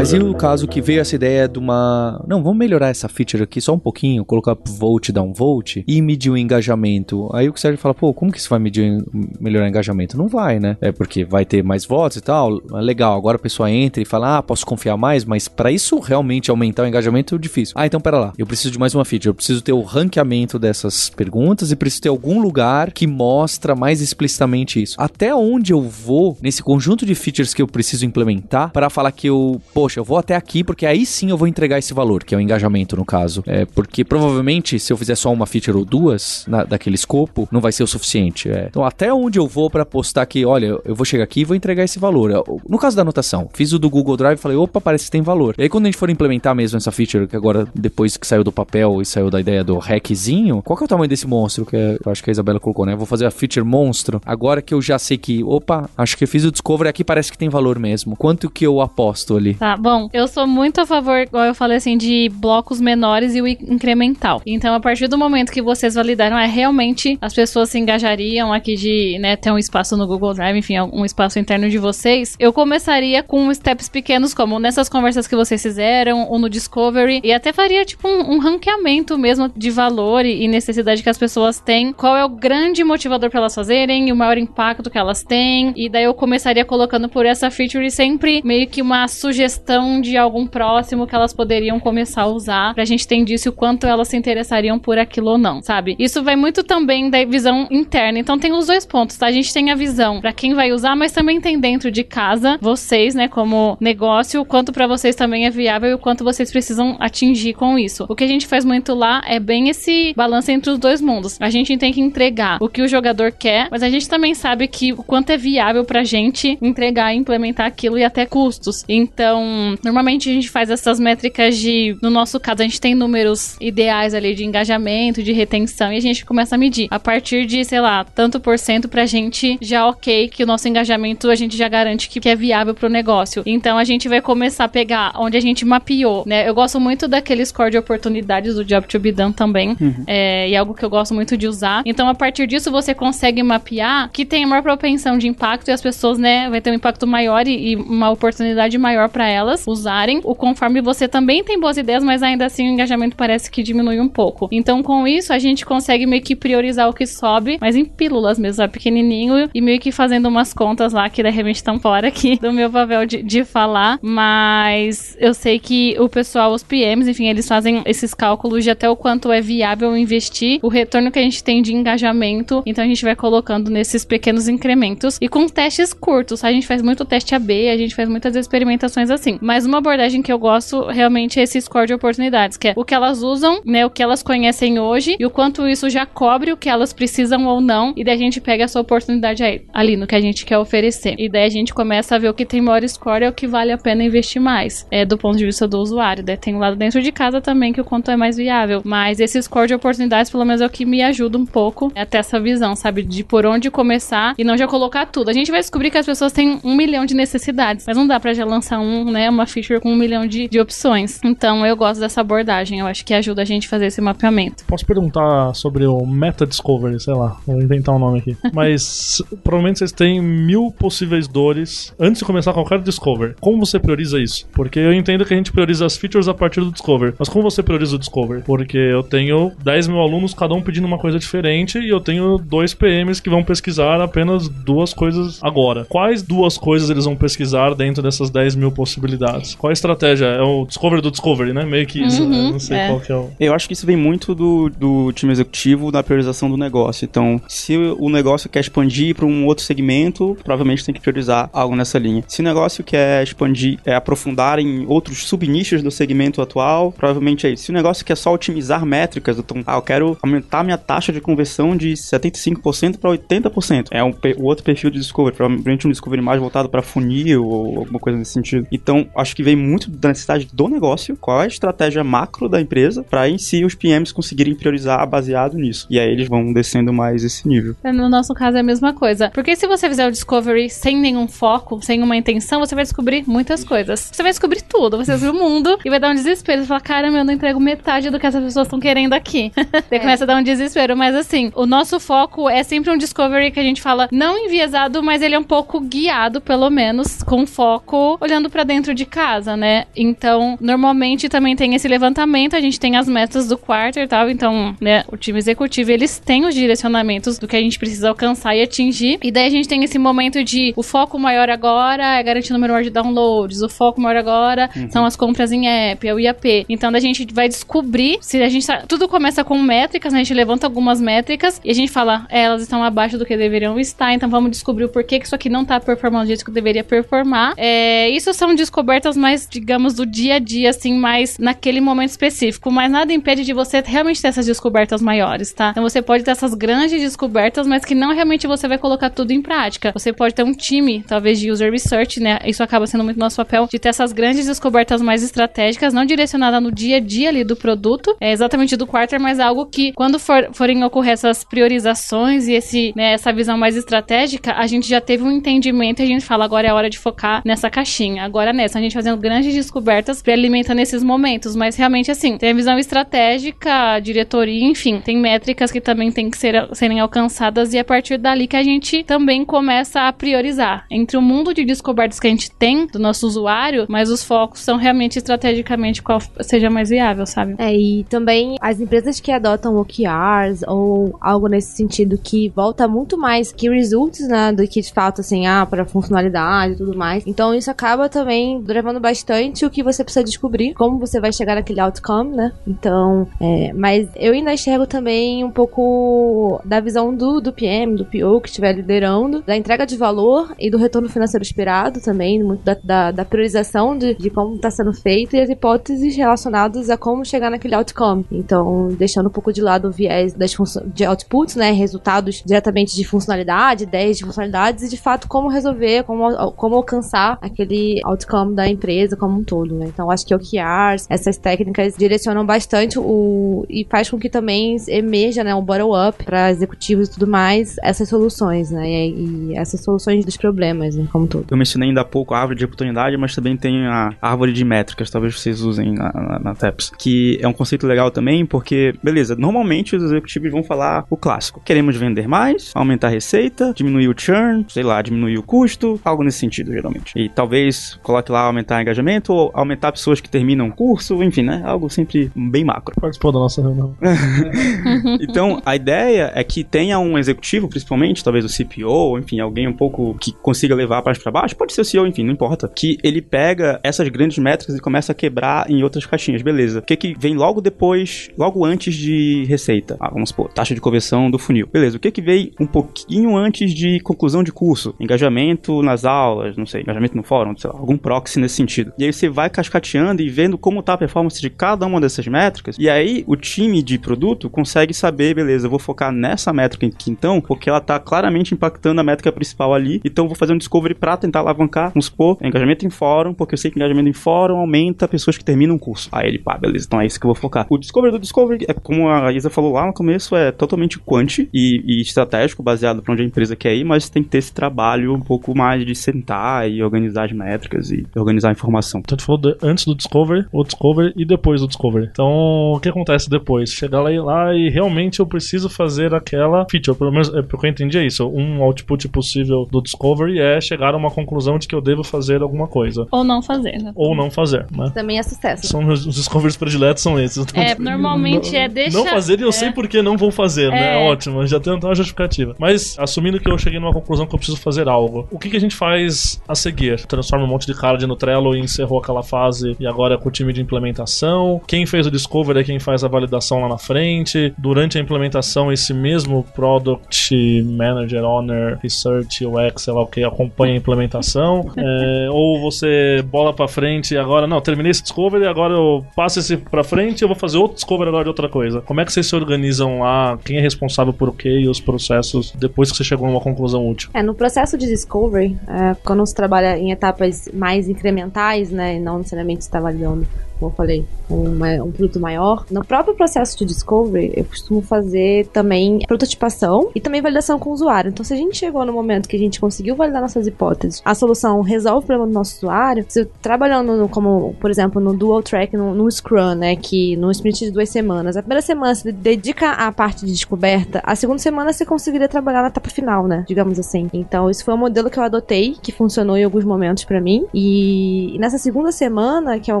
Mas e o caso que veio essa ideia de uma. Não, vamos melhorar essa feature aqui só um pouquinho, colocar volt, down volt e medir o engajamento. Aí o Sérgio fala, pô, como que isso vai medir, melhorar o engajamento? Não vai, né? É porque vai ter mais votos e tal. É legal, agora a pessoa entra e fala, ah, posso confiar mais, mas para isso realmente aumentar o engajamento é difícil. Ah, então pera lá, eu preciso de mais uma feature, eu preciso ter o ranqueamento dessas perguntas e preciso ter algum lugar que mostra mais explicitamente isso. Até onde eu vou nesse conjunto de features que eu preciso implementar para falar que eu, poxa, eu vou até aqui porque aí sim eu vou entregar esse valor, que é o engajamento no caso. É porque provavelmente se eu fizer só uma feature ou duas na, daquele escopo, não vai ser o suficiente. É. Então até onde eu vou para postar que, olha, eu vou chegar aqui e vou entregar esse valor. No caso da anotação, fiz o do Google Drive e falei, opa, parece que tem valor. E aí quando a gente for implementar mesmo essa feature, que agora depois que saiu do papel e saiu da ideia do hackzinho, qual que é o tamanho desse monstro que é, eu acho que a Isabela colocou, né? Eu vou fazer a feature monstro. Agora que eu já sei que, opa, acho que eu fiz o discovery aqui, parece que tem valor mesmo. Quanto que eu aposto ali? Tá, bom, eu sou muito a favor, igual eu falei assim, de blocos menores e o incremental. Então, a partir do momento que vocês validaram, é realmente as pessoas se engajariam aqui de, né, ter um espaço no Google Drive, enfim, um espaço interno de vocês, eu começaria com steps pequenos, como nessas conversas que vocês fizeram, ou no Discovery, e até faria, tipo, um, um ranqueamento mesmo de valor e necessidade que as pessoas têm, qual é o grande motivador para elas fazerem, e o maior impacto que elas têm, e daí eu começaria colocando por essa feature sempre meio que uma sugestão de algum próximo que elas poderiam começar a usar, pra gente ter indício quanto elas se interessariam por aquilo ou não, sabe? Isso vai muito também da visão interna, então tem os dois pontos, tá? A gente tem a visão para quem vai usar, mas também tem dentro de casa, vocês, né, como negócio, o quanto para vocês também é viável e o quanto vocês precisam atingir com isso. O que a gente faz muito lá é bem esse balanço entre os dois mundos. A gente tem que entregar o que o jogador quer, mas a gente também sabe que o quanto é viável pra gente entregar e implementar aquilo e até custos. Então, normalmente a gente faz essas métricas de, no nosso caso, a gente tem números ideais ali de engajamento, de retenção e a gente começa a medir. A partir de, sei lá, tanto por cento pra gente já ok que o nosso engajamento a gente já garante que é viável pro negócio. Então a gente vai começar a pegar onde a gente mapeou, né? Eu gosto muito daquele score de oportunidades do Job to be done também. Uhum. É, e é algo que eu gosto muito de usar. Então, a partir disso, você consegue mapear que tem maior propensão de impacto e as pessoas, né, vai ter um impacto maior e, e uma oportunidade maior para elas usarem. O conforme você também tem boas ideias, mas ainda assim o engajamento parece que diminui um pouco. Então, com isso, a gente consegue meio que priorizar o que sobe, mas em pílulas mesmo, sabe? pequenininho e meio que fazendo umas contas lá que de repente estão fora aqui do meu papel de, de falar. Mas eu sei que o pessoal, os PMs, enfim, eles fazem esses cálculos de até o quanto é viável investir, o retorno que a gente tem de engajamento. Então a gente vai colocando nesses pequenos incrementos e com testes curtos. A gente faz muito teste AB, a gente faz muitas experimentações assim. Mas uma abordagem que eu gosto realmente é esse score de oportunidades, que é o que elas usam, né, o que elas conhecem hoje e o quanto isso já cobre o que elas precisam ou não. E daí a gente pega essa oportunidade aí, ali no que a gente quer oferecer. E daí a gente começa a ver o que tem maior score é o que vale a pena investir mais, é do ponto de vista do usuário. Daí tem o lado dentro de casa também que o quanto é mais viável. Mas esse score de oportunidades, pelo menos, é o que me ajuda um pouco a ter essa visão, sabe? De por onde começar e não já colocar tudo. A gente vai descobrir que as pessoas têm um milhão de necessidades, mas não dá pra já lançar um, né? Uma feature com um milhão de, de opções. Então eu gosto dessa abordagem. Eu acho que ajuda a gente a fazer esse mapeamento. Posso perguntar sobre o Meta Discovery, sei lá, vou inventar um nome aqui. Mas provavelmente vocês têm mil possíveis dores antes de começar qualquer Discovery. Como você prioriza isso? Porque eu entendo que a gente prioriza as features a partir do Discovery. Mas como você prioriza o Discovery? Porque eu tenho 10 mil alunos, cada um pedindo uma coisa diferente, e eu tenho dois PMs que vão pesquisar apenas duas coisas agora. Quais duas coisas eles vão pesquisar dentro dessas 10 mil possibilidades? Qual a estratégia? É o Discovery do Discovery, né? Meio que isso. Uhum, né? Não sei é. qual que é o. Eu acho que isso vem muito do, do time executivo na priorização do negócio. Então, se o negócio quer expandir para um outro segmento, provavelmente tem que priorizar algo nessa linha. Se o negócio quer expandir, é, aprofundar em outros subnichos do segmento atual, provavelmente é isso. Se o negócio quer só otimizar métricas, então, ah, eu quero aumentar minha taxa de conversão de 75% para 80%. É um, o outro perfil de discovery, provavelmente um discovery mais voltado para funil ou alguma coisa nesse sentido. Então, acho que vem muito da necessidade do negócio, qual é a estratégia macro da empresa, para em si os PMs conseguirem priorizar baseado nisso. E aí eles vão descendo mais esse nível. No nosso caso é a mesma coisa. Porque se você fizer o discovery sem nenhum foco, sem uma intenção, você vai descobrir muitas coisas. Você vai descobrir tudo, você vai descobrir o mundo e vai dar um desespero. Você fala, caramba, eu não entrego metade do que essas pessoas estão querendo aqui. Daí É. começa a dar um desespero. Mas assim, o nosso foco é sempre um discovery que a gente fala não enviesado, mas ele é um pouco guiado, pelo menos, com foco olhando pra dentro dentro de casa, né? Então, normalmente também tem esse levantamento, a gente tem as metas do quarter e tal, então, né, o time executivo, eles têm os direcionamentos do que a gente precisa alcançar e atingir. E daí a gente tem esse momento de o foco maior agora é garantir o número maior de downloads, o foco maior agora Uhum. são as compras em app, é o IAP. Então, a gente vai descobrir se a gente tá, tudo começa com métricas, né? A gente levanta algumas métricas e a gente fala, é, elas estão abaixo do que deveriam estar, então vamos descobrir o porquê que isso aqui não tá performando do jeito que deveria performar. É, isso são descobertas mais, digamos, do dia a dia, assim, mais naquele momento específico, mas nada impede de você realmente ter essas descobertas maiores, tá? Então você pode ter essas grandes descobertas, mas que não realmente você vai colocar tudo em prática. Você pode ter um time, talvez, de user research, né? Isso acaba sendo muito nosso papel de ter essas grandes descobertas mais estratégicas, não direcionadas no dia a dia ali do produto, é exatamente do quarter, mas algo que quando for, forem ocorrer essas priorizações e esse, né, essa visão mais estratégica, a gente já teve um entendimento e a gente fala agora é hora de focar nessa caixinha, agora a gente fazendo grandes descobertas para alimentar nesses momentos, mas realmente assim, tem a visão estratégica, diretoria, enfim, tem métricas que também tem que ser, serem alcançadas e é a partir dali que a gente também começa a priorizar entre o mundo de descobertas que a gente tem do nosso usuário, mas os focos são realmente estrategicamente qual seja mais viável, sabe? É, e também as empresas que adotam OKRs ou algo nesse sentido que volta muito mais que results, né, do que de fato, assim, ah, para funcionalidade e tudo mais. Então isso acaba também levando bastante o que você precisa descobrir, como você vai chegar naquele outcome, né? Então, é, mas eu ainda enxergo também um pouco da visão do, do PM, do PO que estiver liderando, da entrega de valor e do retorno financeiro esperado também, muito da, da, da priorização de, de como está sendo feito e as hipóteses relacionadas a como chegar naquele outcome. Então, deixando um pouco de lado o viés das de outputs, né, resultados diretamente de funcionalidade, ideias de funcionalidades e de fato como resolver, como, como alcançar aquele outcome da empresa como um todo, né? Então, acho que OKRs, essas técnicas direcionam bastante o e faz com que também emerja, né, um bottom up para executivos e tudo mais, essas soluções, né? E, e essas soluções dos problemas, né, como um todo. Eu mencionei ainda há pouco a árvore de oportunidade, mas também tem a árvore de métricas, talvez vocês usem na, na, na TEPS, que é um conceito legal também, porque, beleza, normalmente os executivos vão falar o clássico. Queremos vender mais, aumentar a receita, diminuir o churn, sei lá, diminuir o custo, algo nesse sentido, geralmente. E talvez coloque lá aumentar o engajamento ou aumentar pessoas que terminam o curso, enfim, né? Algo sempre bem macro. Participou da nossa reunião. Então, a ideia é que tenha um executivo, principalmente, talvez o CPO, enfim, alguém um pouco que consiga levar a parte para baixo, pode ser o CEO, enfim, não importa, que ele pega essas grandes métricas e começa a quebrar em outras caixinhas, beleza. O que que vem logo depois, logo antes de receita? Ah, vamos supor, taxa de conversão do funil. Beleza, o que que veio um pouquinho antes de conclusão de curso? Engajamento nas aulas, não sei, engajamento no fórum, sei lá, algum proxy nesse sentido. E aí você vai cascateando e vendo como tá a performance de cada uma dessas métricas, e aí o time de produto consegue saber, beleza, eu vou focar nessa métrica aqui então, porque ela tá claramente impactando a métrica principal ali, então vou fazer um discovery pra tentar alavancar, vamos supor, engajamento em fórum, porque eu sei que engajamento em fórum aumenta pessoas que terminam o curso. Aí ele, pá, beleza, então é isso que eu vou focar. O discovery do discovery, é como a Isa falou lá no começo, é totalmente quant e, e estratégico, baseado pra onde a empresa quer ir, mas tem que ter esse trabalho um pouco mais de sentar e organizar as métricas e organizar a informação. Então gente falou de- antes do Discovery, o Discovery e depois do Discovery. Então, o que acontece depois? Chegar lá e, lá e realmente eu preciso fazer aquela feature. Pelo menos, é porque eu entendi é isso. Um output possível do Discovery é chegar a uma conclusão de que eu devo fazer alguma coisa. Ou não fazer, né? Ou não fazer, né? Também é sucesso. São os, os discoveries prediletos são esses. Então, É, normalmente é deixa- Não fazer e eu é. sei por que não vou fazer, né? É. Ótimo, já tem então uma justificativa. Mas, assumindo que eu cheguei numa conclusão que eu preciso fazer algo, o que, que a gente faz a seguir? Transforma um monte de card no Trello e encerrou aquela fase e agora é com o time de implementação. Quem fez o Discovery é quem faz a validação lá na frente. Durante a implementação, esse mesmo Product Manager, Owner, Research, UX, sei lá o que, acompanha a implementação. É, ou você bola pra frente e agora, não, terminei esse Discovery, agora eu passo esse pra frente e eu vou fazer outro Discovery agora de outra coisa. Como é que vocês se organizam lá? Quem é responsável por o quê e os processos depois que você chegou numa conclusão útil? É, no processo de discovery, é, quando se trabalha em etapas mais incrementais, né, e não necessariamente está validando como eu falei, uma, um produto maior. No próprio processo de discovery, eu costumo fazer também prototipação e também validação com o usuário. Então, se a gente chegou no momento que a gente conseguiu validar nossas hipóteses, a solução resolve o problema do nosso usuário, se trabalhando no, como, por exemplo, no dual track, no, no Scrum, né, que no sprint de duas semanas, a primeira semana você dedica à parte de descoberta, a segunda semana você conseguiria trabalhar na etapa final, né, digamos assim. Então, esse foi um modelo que eu adotei, que funcionou em alguns momentos para mim, e nessa segunda semana, que é o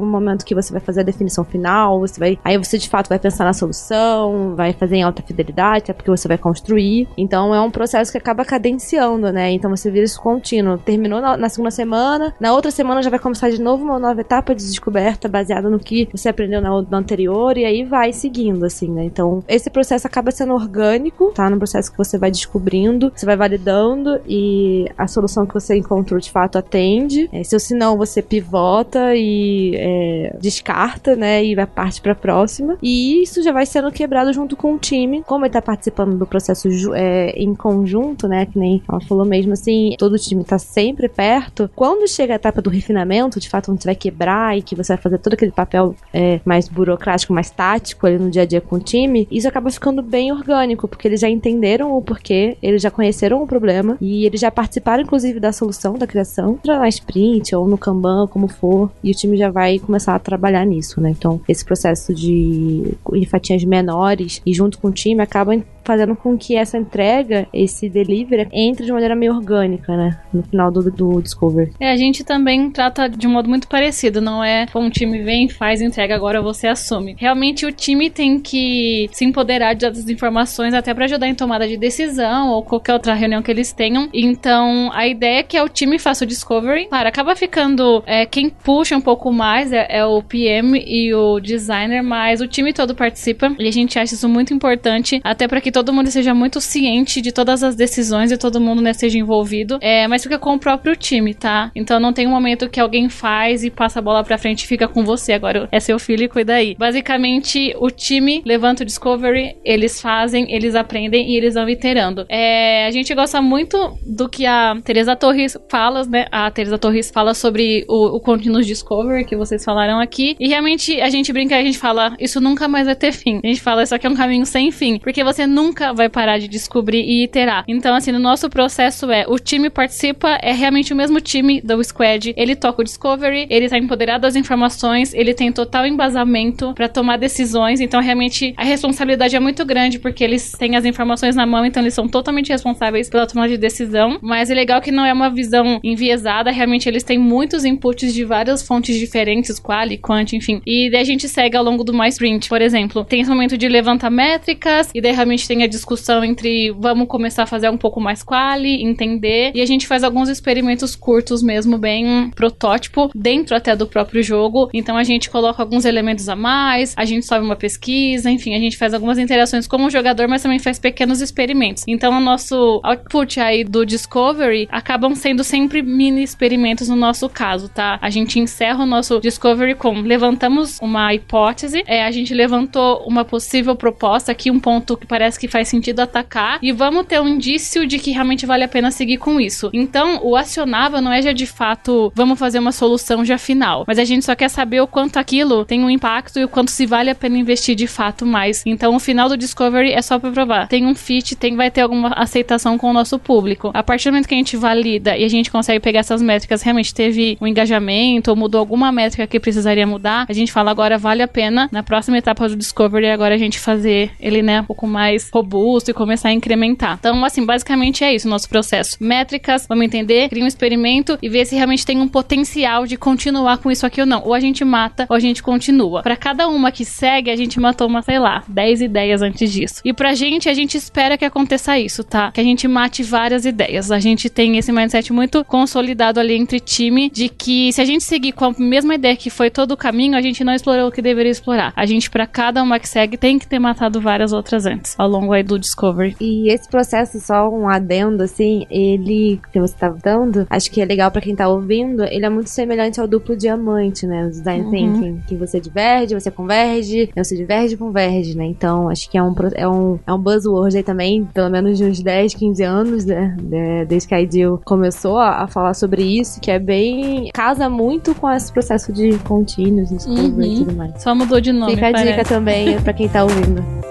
momento que você vai fazer a definição final, você vai, aí você de fato vai pensar na solução, vai fazer em alta fidelidade, até porque você vai construir. Então, é um processo que acaba cadenciando, né, então você vira isso contínuo. Terminou na, na segunda semana, na outra semana já vai começar de novo uma nova etapa de descoberta baseada no que você aprendeu na, na anterior e aí vai seguindo, assim, né? Então, esse processo acaba sendo orgânico, tá? No processo que você vai descobrindo, você vai validando e a solução que você encontrou de fato atende. É, se não, você pivota e é, descarta, né? E vai parte para próxima. E isso já vai sendo quebrado junto com o time. Como ele tá participando do processo é, em conjunto, né? Que nem ela falou mesmo assim, todo o time tá sempre perto. Quando chega a etapa do refinamento, de fato, onde você vai quebrar e que você vai fazer todo aquele papel é, mais burocrático, mais tático ali no dia a dia com o time, isso acaba ficando bem orgânico, porque eles já entenderam o porquê, eles já conheceram o problema e eles já participaram, inclusive, da solução, da criação, na sprint ou no Kanban, como for, e o time já vai começar a trabalhar nisso, né? Então, esse processo de em fatias menores e junto com o time acaba fazendo com que essa entrega, esse delivery, entre de maneira meio orgânica, né? No final do, do Discover. É, a gente também trata de um modo muito parecido, não é um time vem, faz, entrega, agora você assume. Realmente o time tem que se empoderar de das informações até para ajudar em tomada de decisão ou qualquer outra reunião que eles tenham. Então, a ideia é que é o time faça o discovery. Claro, acaba ficando é, quem puxa um pouco mais é, é o PM e o designer, mas o time todo participa e a gente acha isso muito importante, até para que todo mundo seja muito ciente de todas as decisões e todo mundo né, seja envolvido. É, mas fica com o próprio time, tá? Então não tem um momento que alguém faz e passa a bola pra frente e fica com você. Agora é seu filho e cuida aí. Basicamente, o time levanta o Discovery, eles fazem, eles aprendem e eles vão iterando. É, a gente gosta muito do que a Teresa Torres fala, né? A Teresa Torres fala sobre o, o Continuous Discovery que vocês falaram aqui. E realmente a gente brinca a gente fala, isso nunca mais vai ter fim. A gente fala, isso aqui é um caminho sem fim. Porque você nunca vai parar de descobrir e iterar. Então, assim, no nosso processo é, o time participa, é realmente o mesmo time do Squad. Ele toca o Discovery, ele tá empoderado das informações, ele tem total embasamento para tomar decisões. Então, realmente, a responsabilidade é muito grande porque eles têm as informações na mão, então eles são totalmente responsáveis pela tomada de decisão. Mas é legal que não é uma visão enviesada, realmente eles têm muitos inputs de várias fontes diferentes, quali, quant, enfim. E daí a gente segue ao longo do My Sprint, por exemplo. Tem esse momento de levantar métricas, e daí realmente tem a discussão entre vamos começar a fazer um pouco mais quali, entender, e a gente faz alguns experimentos curtos mesmo, bem protótipo, dentro até do próprio jogo. Então a gente coloca alguns elementos a mais, a gente sobe uma pesquisa, enfim, a gente faz algumas interações como jogador, mas também faz pequenos experimentos. Então o nosso output aí do Discovery acabam sendo sempre mini experimentos no nosso caso, tá? A gente encerra o nosso Discovery com levantamos uma hipótese, é, a gente levantou uma possível proposta aqui, um ponto que parece que faz sentido atacar, e vamos ter um indício de que realmente vale a pena seguir com isso. Então, o acionável não é já de fato, vamos fazer uma solução já final, mas a gente só quer saber o quanto aquilo tem um impacto e o quanto se vale a pena investir de fato mais. Então, o final do Discovery é só para provar. Tem um fit, tem vai ter alguma aceitação com o nosso público. A partir do momento que a gente valida e a gente consegue pegar essas métricas, realmente teve um engajamento ou mudou alguma métrica que precisaria mudar, a gente fala agora vale a pena na próxima etapa do Discovery agora a gente fazer ele, né, um pouco mais robusto e começar a incrementar. Então, assim, basicamente é isso o nosso processo. Métricas, vamos entender, cria um experimento e ver se realmente tem um potencial de continuar com isso aqui ou não. Ou a gente mata ou a gente continua. Para cada uma que segue, a gente matou uma, sei lá, 10 ideias antes disso. E pra gente, a gente espera que aconteça isso, tá? Que a gente mate várias ideias. A gente tem esse mindset muito consolidado ali entre time de que se a gente seguir com a mesma ideia que foi todo o caminho, a gente não explorou o que deveria explorar. A gente, para cada uma que segue, tem que ter matado várias outras antes, ao longo longo aí do Discovery. E esse processo, só um adendo, assim, ele que você tá dando, acho que é legal pra quem tá ouvindo, ele é muito semelhante ao duplo diamante, né? O design Uhum. thinking. Que você diverge, você converge, você diverge converge, né? Então, acho que é um, é um, é um buzzword aí também, pelo menos de uns 10, 15 anos, né? De- desde que a Ideal começou a, a falar sobre isso, que é bem. casa muito com esse processo de contínuos, discovery Uhum. e tudo mais. Só mudou de nome, Fica a parece. dica também pra quem tá ouvindo.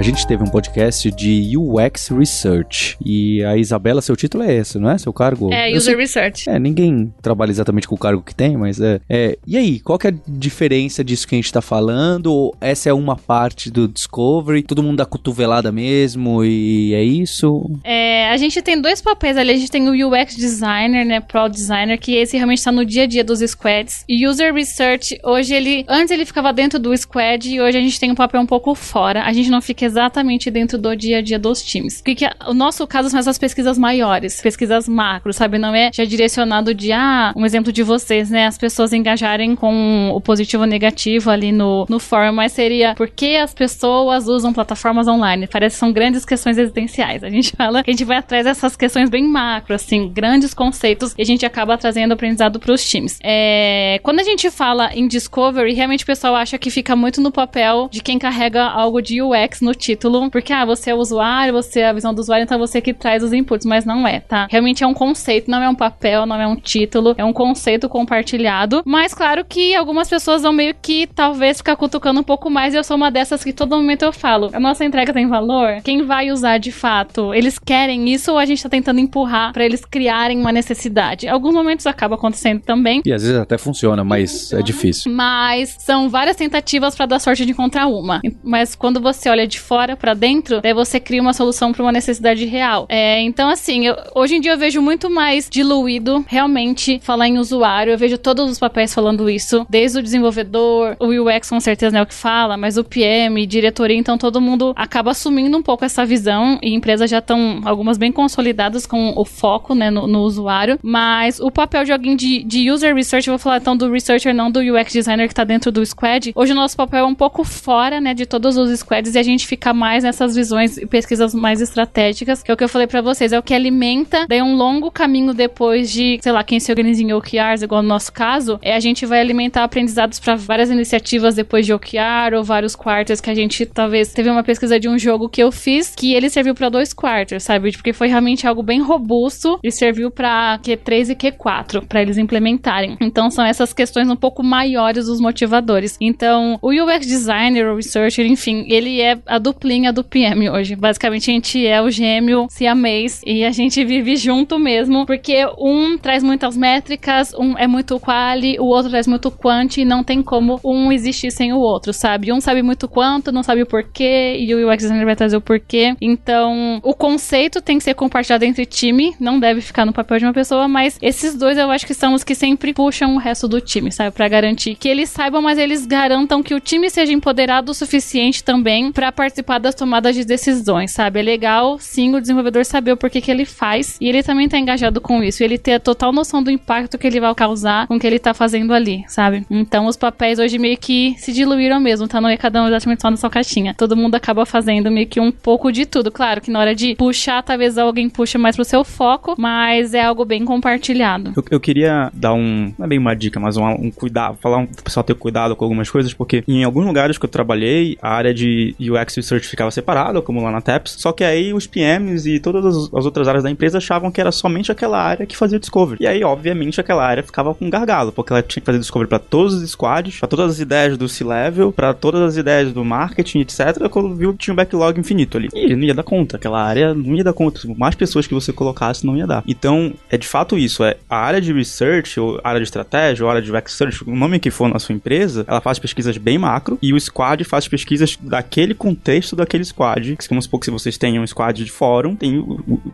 A gente teve um podcast de UX Research. E a Isabela, seu título é esse, não é? Seu cargo? É, Eu User sei- Research. É, ninguém trabalha exatamente com o cargo que tem, mas é, é. E aí, qual que é a diferença disso que a gente tá falando? Essa é uma parte do Discovery? Todo mundo dá cotovelada mesmo e é isso? É, a gente tem dois papéis ali. A gente tem o UX Designer, né? Pro Designer, que esse realmente tá no dia a dia dos squads. E User Research, hoje ele. Antes ele ficava dentro do squad e hoje a gente tem um papel um pouco fora. A gente não fica exatamente dentro do dia a dia dos times. O nosso caso são essas pesquisas maiores, pesquisas macro, sabe? Não é já direcionado de, ah, um exemplo de vocês, né? As pessoas engajarem com o positivo ou negativo ali no, no fórum, mas seria por que as pessoas usam plataformas online? Parece que são grandes questões existenciais. A gente fala que a gente vai atrás dessas questões bem macro, assim, grandes conceitos, e a gente acaba trazendo aprendizado para os times. É, quando a gente fala em Discovery, realmente o pessoal acha que fica muito no papel de quem carrega algo de UX no título, porque, ah, você é o usuário, você é a visão do usuário, então você que traz os inputs, mas não é, tá? Realmente é um conceito, não é um papel, não é um título, é um conceito compartilhado, mas claro que algumas pessoas vão meio que talvez ficar cutucando um pouco mais, e eu sou uma dessas que todo momento eu falo, a nossa entrega tem valor? Quem vai usar de fato? Eles querem isso ou a gente tá tentando empurrar pra eles criarem uma necessidade? Alguns momentos acaba acontecendo também, E às vezes até funciona, mas é difícil. mas são várias tentativas pra dar sorte de encontrar uma. Mas quando você olha de fora pra dentro, daí você cria uma solução pra uma necessidade real. É, então, assim, eu- hoje em dia eu vejo muito mais diluído realmente falar em usuário. Eu vejo todos os papéis falando isso, desde o desenvolvedor, o UX com certeza é o que fala, mas o PM, diretoria, então todo mundo acaba assumindo um pouco essa visão e empresas já estão algumas bem consolidadas com o foco, né, no, no usuário. Mas o papel de alguém de, de user research, eu vou falar então do researcher, não do UX designer que tá dentro do squad. Hoje o nosso papel é um pouco fora, né, de todos os squads e a gente fica mais nessas visões e pesquisas mais estratégicas, que é o que eu falei pra vocês, é o que alimenta daí um longo caminho depois de, sei lá, quem se organiza em OKRs, igual no nosso caso, é a gente vai alimentar aprendizados pra várias iniciativas depois de OKR ou vários quarters que a gente talvez teve uma pesquisa de um jogo que eu fiz que ele serviu pra dois quarters, sabe? Porque foi realmente algo bem robusto e serviu pra Q3 e Q4 pra eles implementarem. Então são essas questões um pouco maiores dos motivadores. Então, o UX designer, o researcher, enfim, ele é a duplinha do PM hoje. Basicamente a gente é o gêmeo siamês e a gente vive junto mesmo, porque um traz muitas métricas, um é muito quali, o outro traz muito quant e não tem como um existir sem o outro, sabe? Um sabe muito quanto, não sabe o porquê e o UX designer vai trazer o porquê. Então, o conceito tem que ser compartilhado entre time, não deve ficar no papel de uma pessoa, mas esses dois eu acho que são os que sempre puxam o resto do time, sabe? Pra garantir que eles saibam, mas eles garantam que o time seja empoderado o suficiente também pra participar das tomadas de decisões, sabe? É legal, sim, o desenvolvedor saber o porquê que ele faz e ele também tá engajado com isso, ele ter a total noção do impacto que ele vai causar com o que ele tá fazendo ali, sabe? Então, os papéis hoje meio que se diluíram mesmo, tá? Não é cada um exatamente só na sua caixinha. Todo mundo acaba fazendo meio que um pouco de tudo. Claro que na hora de puxar, talvez alguém puxe mais pro seu foco, mas é algo bem compartilhado. Eu, eu queria dar um. Não é bem uma dica, mas um, um cuidado. Falar um, pro pessoal ter cuidado com algumas coisas, porque em alguns lugares que eu trabalhei, a área de UX Research ficava separada, como lá na TEPS. Só que aí os PMs e todas as, as outras áreas da empresa achavam que era somente aquela área que fazia discovery. E aí, obviamente, aquela área ficava com gargalo, porque ela tinha que fazer discovery para todos os squads, para todas as ideias do C-level, para todas as ideias do marketing, etc. Quando viu, tinha um backlog infinito ali. E não ia dar conta. Aquela área não ia dar conta. Mais pessoas que você colocasse não ia dar. Então, é de fato isso. É a área de research, ou área de estratégia, ou área de research, o nome que for na sua empresa, ela faz pesquisas bem macro e o squad faz pesquisas daquele contexto daquele squad. Que, vamos supor que se vocês têm um squad de fórum, tem,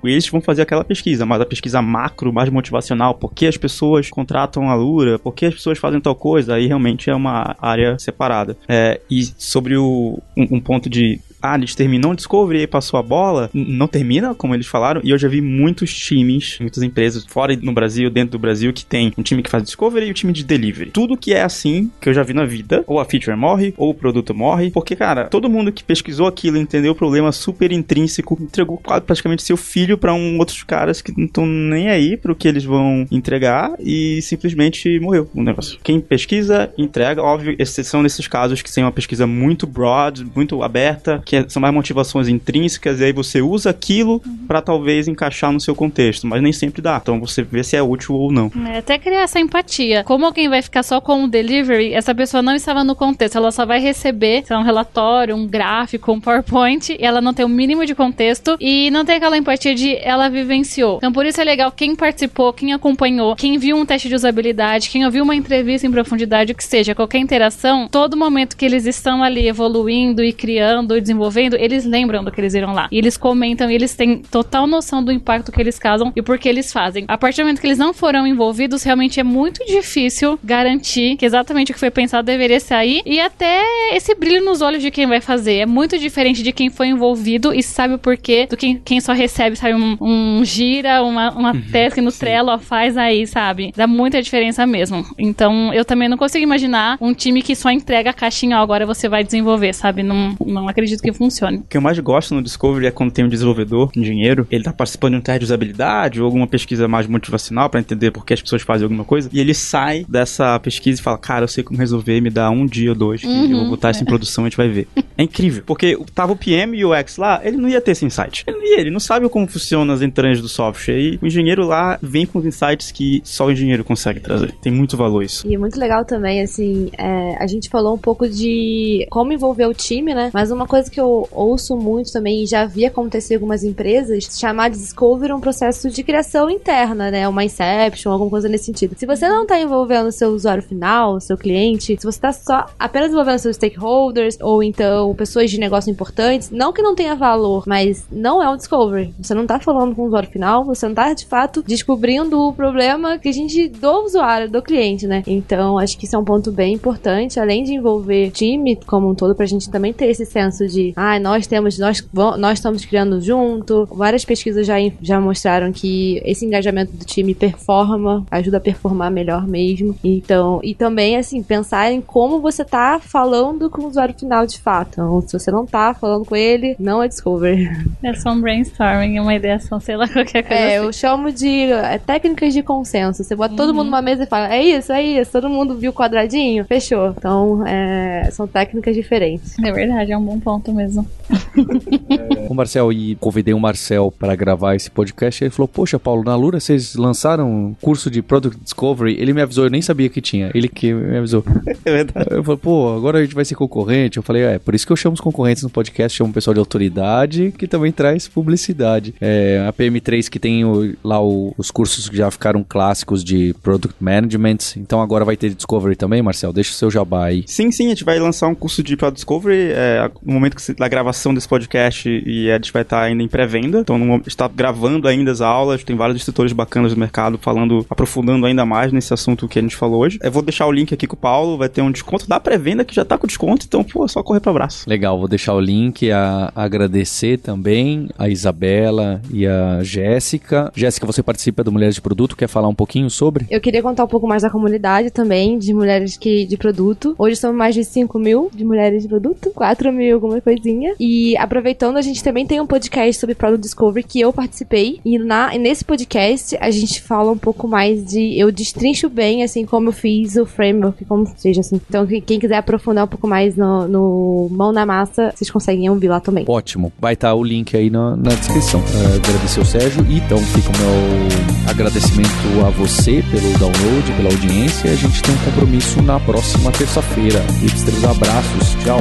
eles vão fazer aquela pesquisa, mas a pesquisa macro, mais motivacional, por que as pessoas contratam a Lura, por que as pessoas fazem tal coisa, aí realmente é uma área separada. É, e sobre o, um, um ponto de ah, terminou o Discovery e passou a bola, não termina, como eles falaram, e eu já vi muitos times, muitas empresas, fora no Brasil, dentro do Brasil, que tem um time que faz Discovery e o time de Delivery. Tudo que é assim, que eu já vi na vida, ou a feature morre, ou o produto morre, porque, cara, todo mundo que pesquisou aquilo, entendeu o problema super intrínseco, entregou praticamente seu filho pra um outros caras que não estão nem aí pro que eles vão entregar e simplesmente morreu o negócio. Quem pesquisa, entrega, óbvio, exceção nesses casos que tem uma pesquisa muito broad, muito aberta, que é- são mais motivações intrínsecas, e aí você usa aquilo pra talvez encaixar no seu contexto, mas nem sempre dá. Então você vê se é útil ou não. É, até criar essa empatia. Como alguém vai ficar só com o delivery, essa pessoa não estava no contexto, ela só vai receber sei lá, um relatório, um gráfico, um PowerPoint, e ela não tem o mínimo de contexto e não tem aquela empatia de ela vivenciou. Então por isso é legal quem participou, quem acompanhou, quem viu um teste de usabilidade, quem ouviu uma entrevista em profundidade, o que seja, qualquer interação, todo momento que eles estão ali evoluindo e criando e desenvolvendo, eles lembram do que eles viram lá. E eles comentam e eles têm total noção do impacto que eles causam e por que eles fazem. A partir do momento que eles não foram envolvidos, realmente é muito difícil garantir que exatamente o que foi pensado deveria sair e até esse brilho nos olhos de quem vai fazer. É muito diferente de quem foi envolvido e sabe o porquê do que quem só recebe, sabe, um, um gira, uma, uma task no Trello, ó, faz aí, sabe? Dá muita diferença mesmo. Então, eu também não consigo imaginar um time que só entrega a caixinha, ó, agora você vai desenvolver, sabe? Não, não acredito que funcione. O que eu mais gosto no Discovery é quando tem um desenvolvedor, um engenheiro, ele tá participando de um teste de usabilidade ou alguma pesquisa mais motivacional pra entender por que as pessoas fazem alguma coisa, e ele sai dessa pesquisa e fala, cara, eu sei como resolver, me dá um dia ou dois, que eu vou botar isso em produção e a gente vai ver. É incrível, porque tava o PM e o UX lá, ele não ia ter esse insight. Ele não ia, ele não sabe como funcionam as entranhas do software, e o engenheiro lá vem com os insights que só o engenheiro consegue trazer. Tem muito valor isso. E é muito legal também, assim, é, a gente falou um pouco de como envolver o time, né? Mas uma coisa que eu ouço muito também, e já vi acontecer em algumas empresas, chamar de Discovery um processo de criação interna, né? Uma Inception, alguma coisa nesse sentido. Se você não tá envolvendo o seu usuário final, seu cliente, se você tá só apenas envolvendo seus stakeholders, ou então pessoas de negócio importantes, não que não tenha valor, mas não é um Discovery. Você não tá falando com o usuário final, você não tá, de fato, descobrindo o problema que a gente do usuário, do cliente, né? Então, acho que isso é um ponto bem importante, além de envolver time como um todo, pra gente também ter esse senso de, ah, nós temos, nós, nós estamos criando junto. Várias pesquisas já, já mostraram que esse engajamento do time performa, ajuda a performar melhor mesmo. Então, e também, assim, pensar em como você tá falando com o usuário final de fato. Então, se você não tá falando com ele, não é Discovery. É só um brainstorming, uma ideação, sei lá, qualquer coisa É, assim. eu chamo de é, técnicas de consenso. Você bota todo mundo numa mesa e fala, é isso, é isso, todo mundo viu o quadradinho, fechou. Então, é, são técnicas diferentes. É verdade, é um bom ponto mesmo. O Marcel, e convidei o Marcel para gravar esse podcast. Ele falou: Poxa, Paulo, na Lura vocês lançaram um curso de Product Discovery. Ele me avisou, eu nem sabia que tinha. Ele que me avisou. É verdade. Eu falei, pô, agora a gente vai ser concorrente. Eu falei, é, por isso que eu chamo os concorrentes no podcast, chamo o pessoal de autoridade que também traz publicidade. É, a PM3 que tem o- lá o- os cursos que já ficaram clássicos de Product Management. Então agora vai ter Discovery também, Marcel. Deixa o seu jabá aí. Sim, sim, a gente vai lançar um curso de Product Discovery é, no momento que se- da gravação desse podcast e a gente vai estar ainda em pré-venda. Então, no, está gravando ainda as aulas, tem vários instrutores bacanas do mercado falando, aprofundando ainda mais nesse assunto que a gente falou hoje. Eu vou deixar o link aqui com o Paulo, vai ter um desconto da pré-venda que já tá com desconto, então, pô, é só correr pro abraço. Legal, vou deixar o link a agradecer também a Isabela e a Jéssica. Jéssica, você participa do Mulheres de Produto, quer falar um pouquinho sobre? Eu queria contar um pouco mais da comunidade também, de mulheres que de produto. Hoje são mais de 5 mil de mulheres de produto, 4 mil alguma coisinha. E aproveitando, a gente também tem um podcast sobre Product Discovery que eu participei. E, na, e nesse podcast a gente fala um pouco mais de. Eu destrincho bem, assim, como eu fiz o framework, como seja assim. Então, que- quem quiser aprofundar um pouco mais no, no mão na massa, vocês conseguem ouvir lá também. Ótimo, vai estar o link aí na, na descrição. É, agradecer o Sérgio e então fica o meu agradecimento a você pelo download, pela audiência. A gente tem um compromisso na próxima terça-feira. Hipsters, abraços, tchau.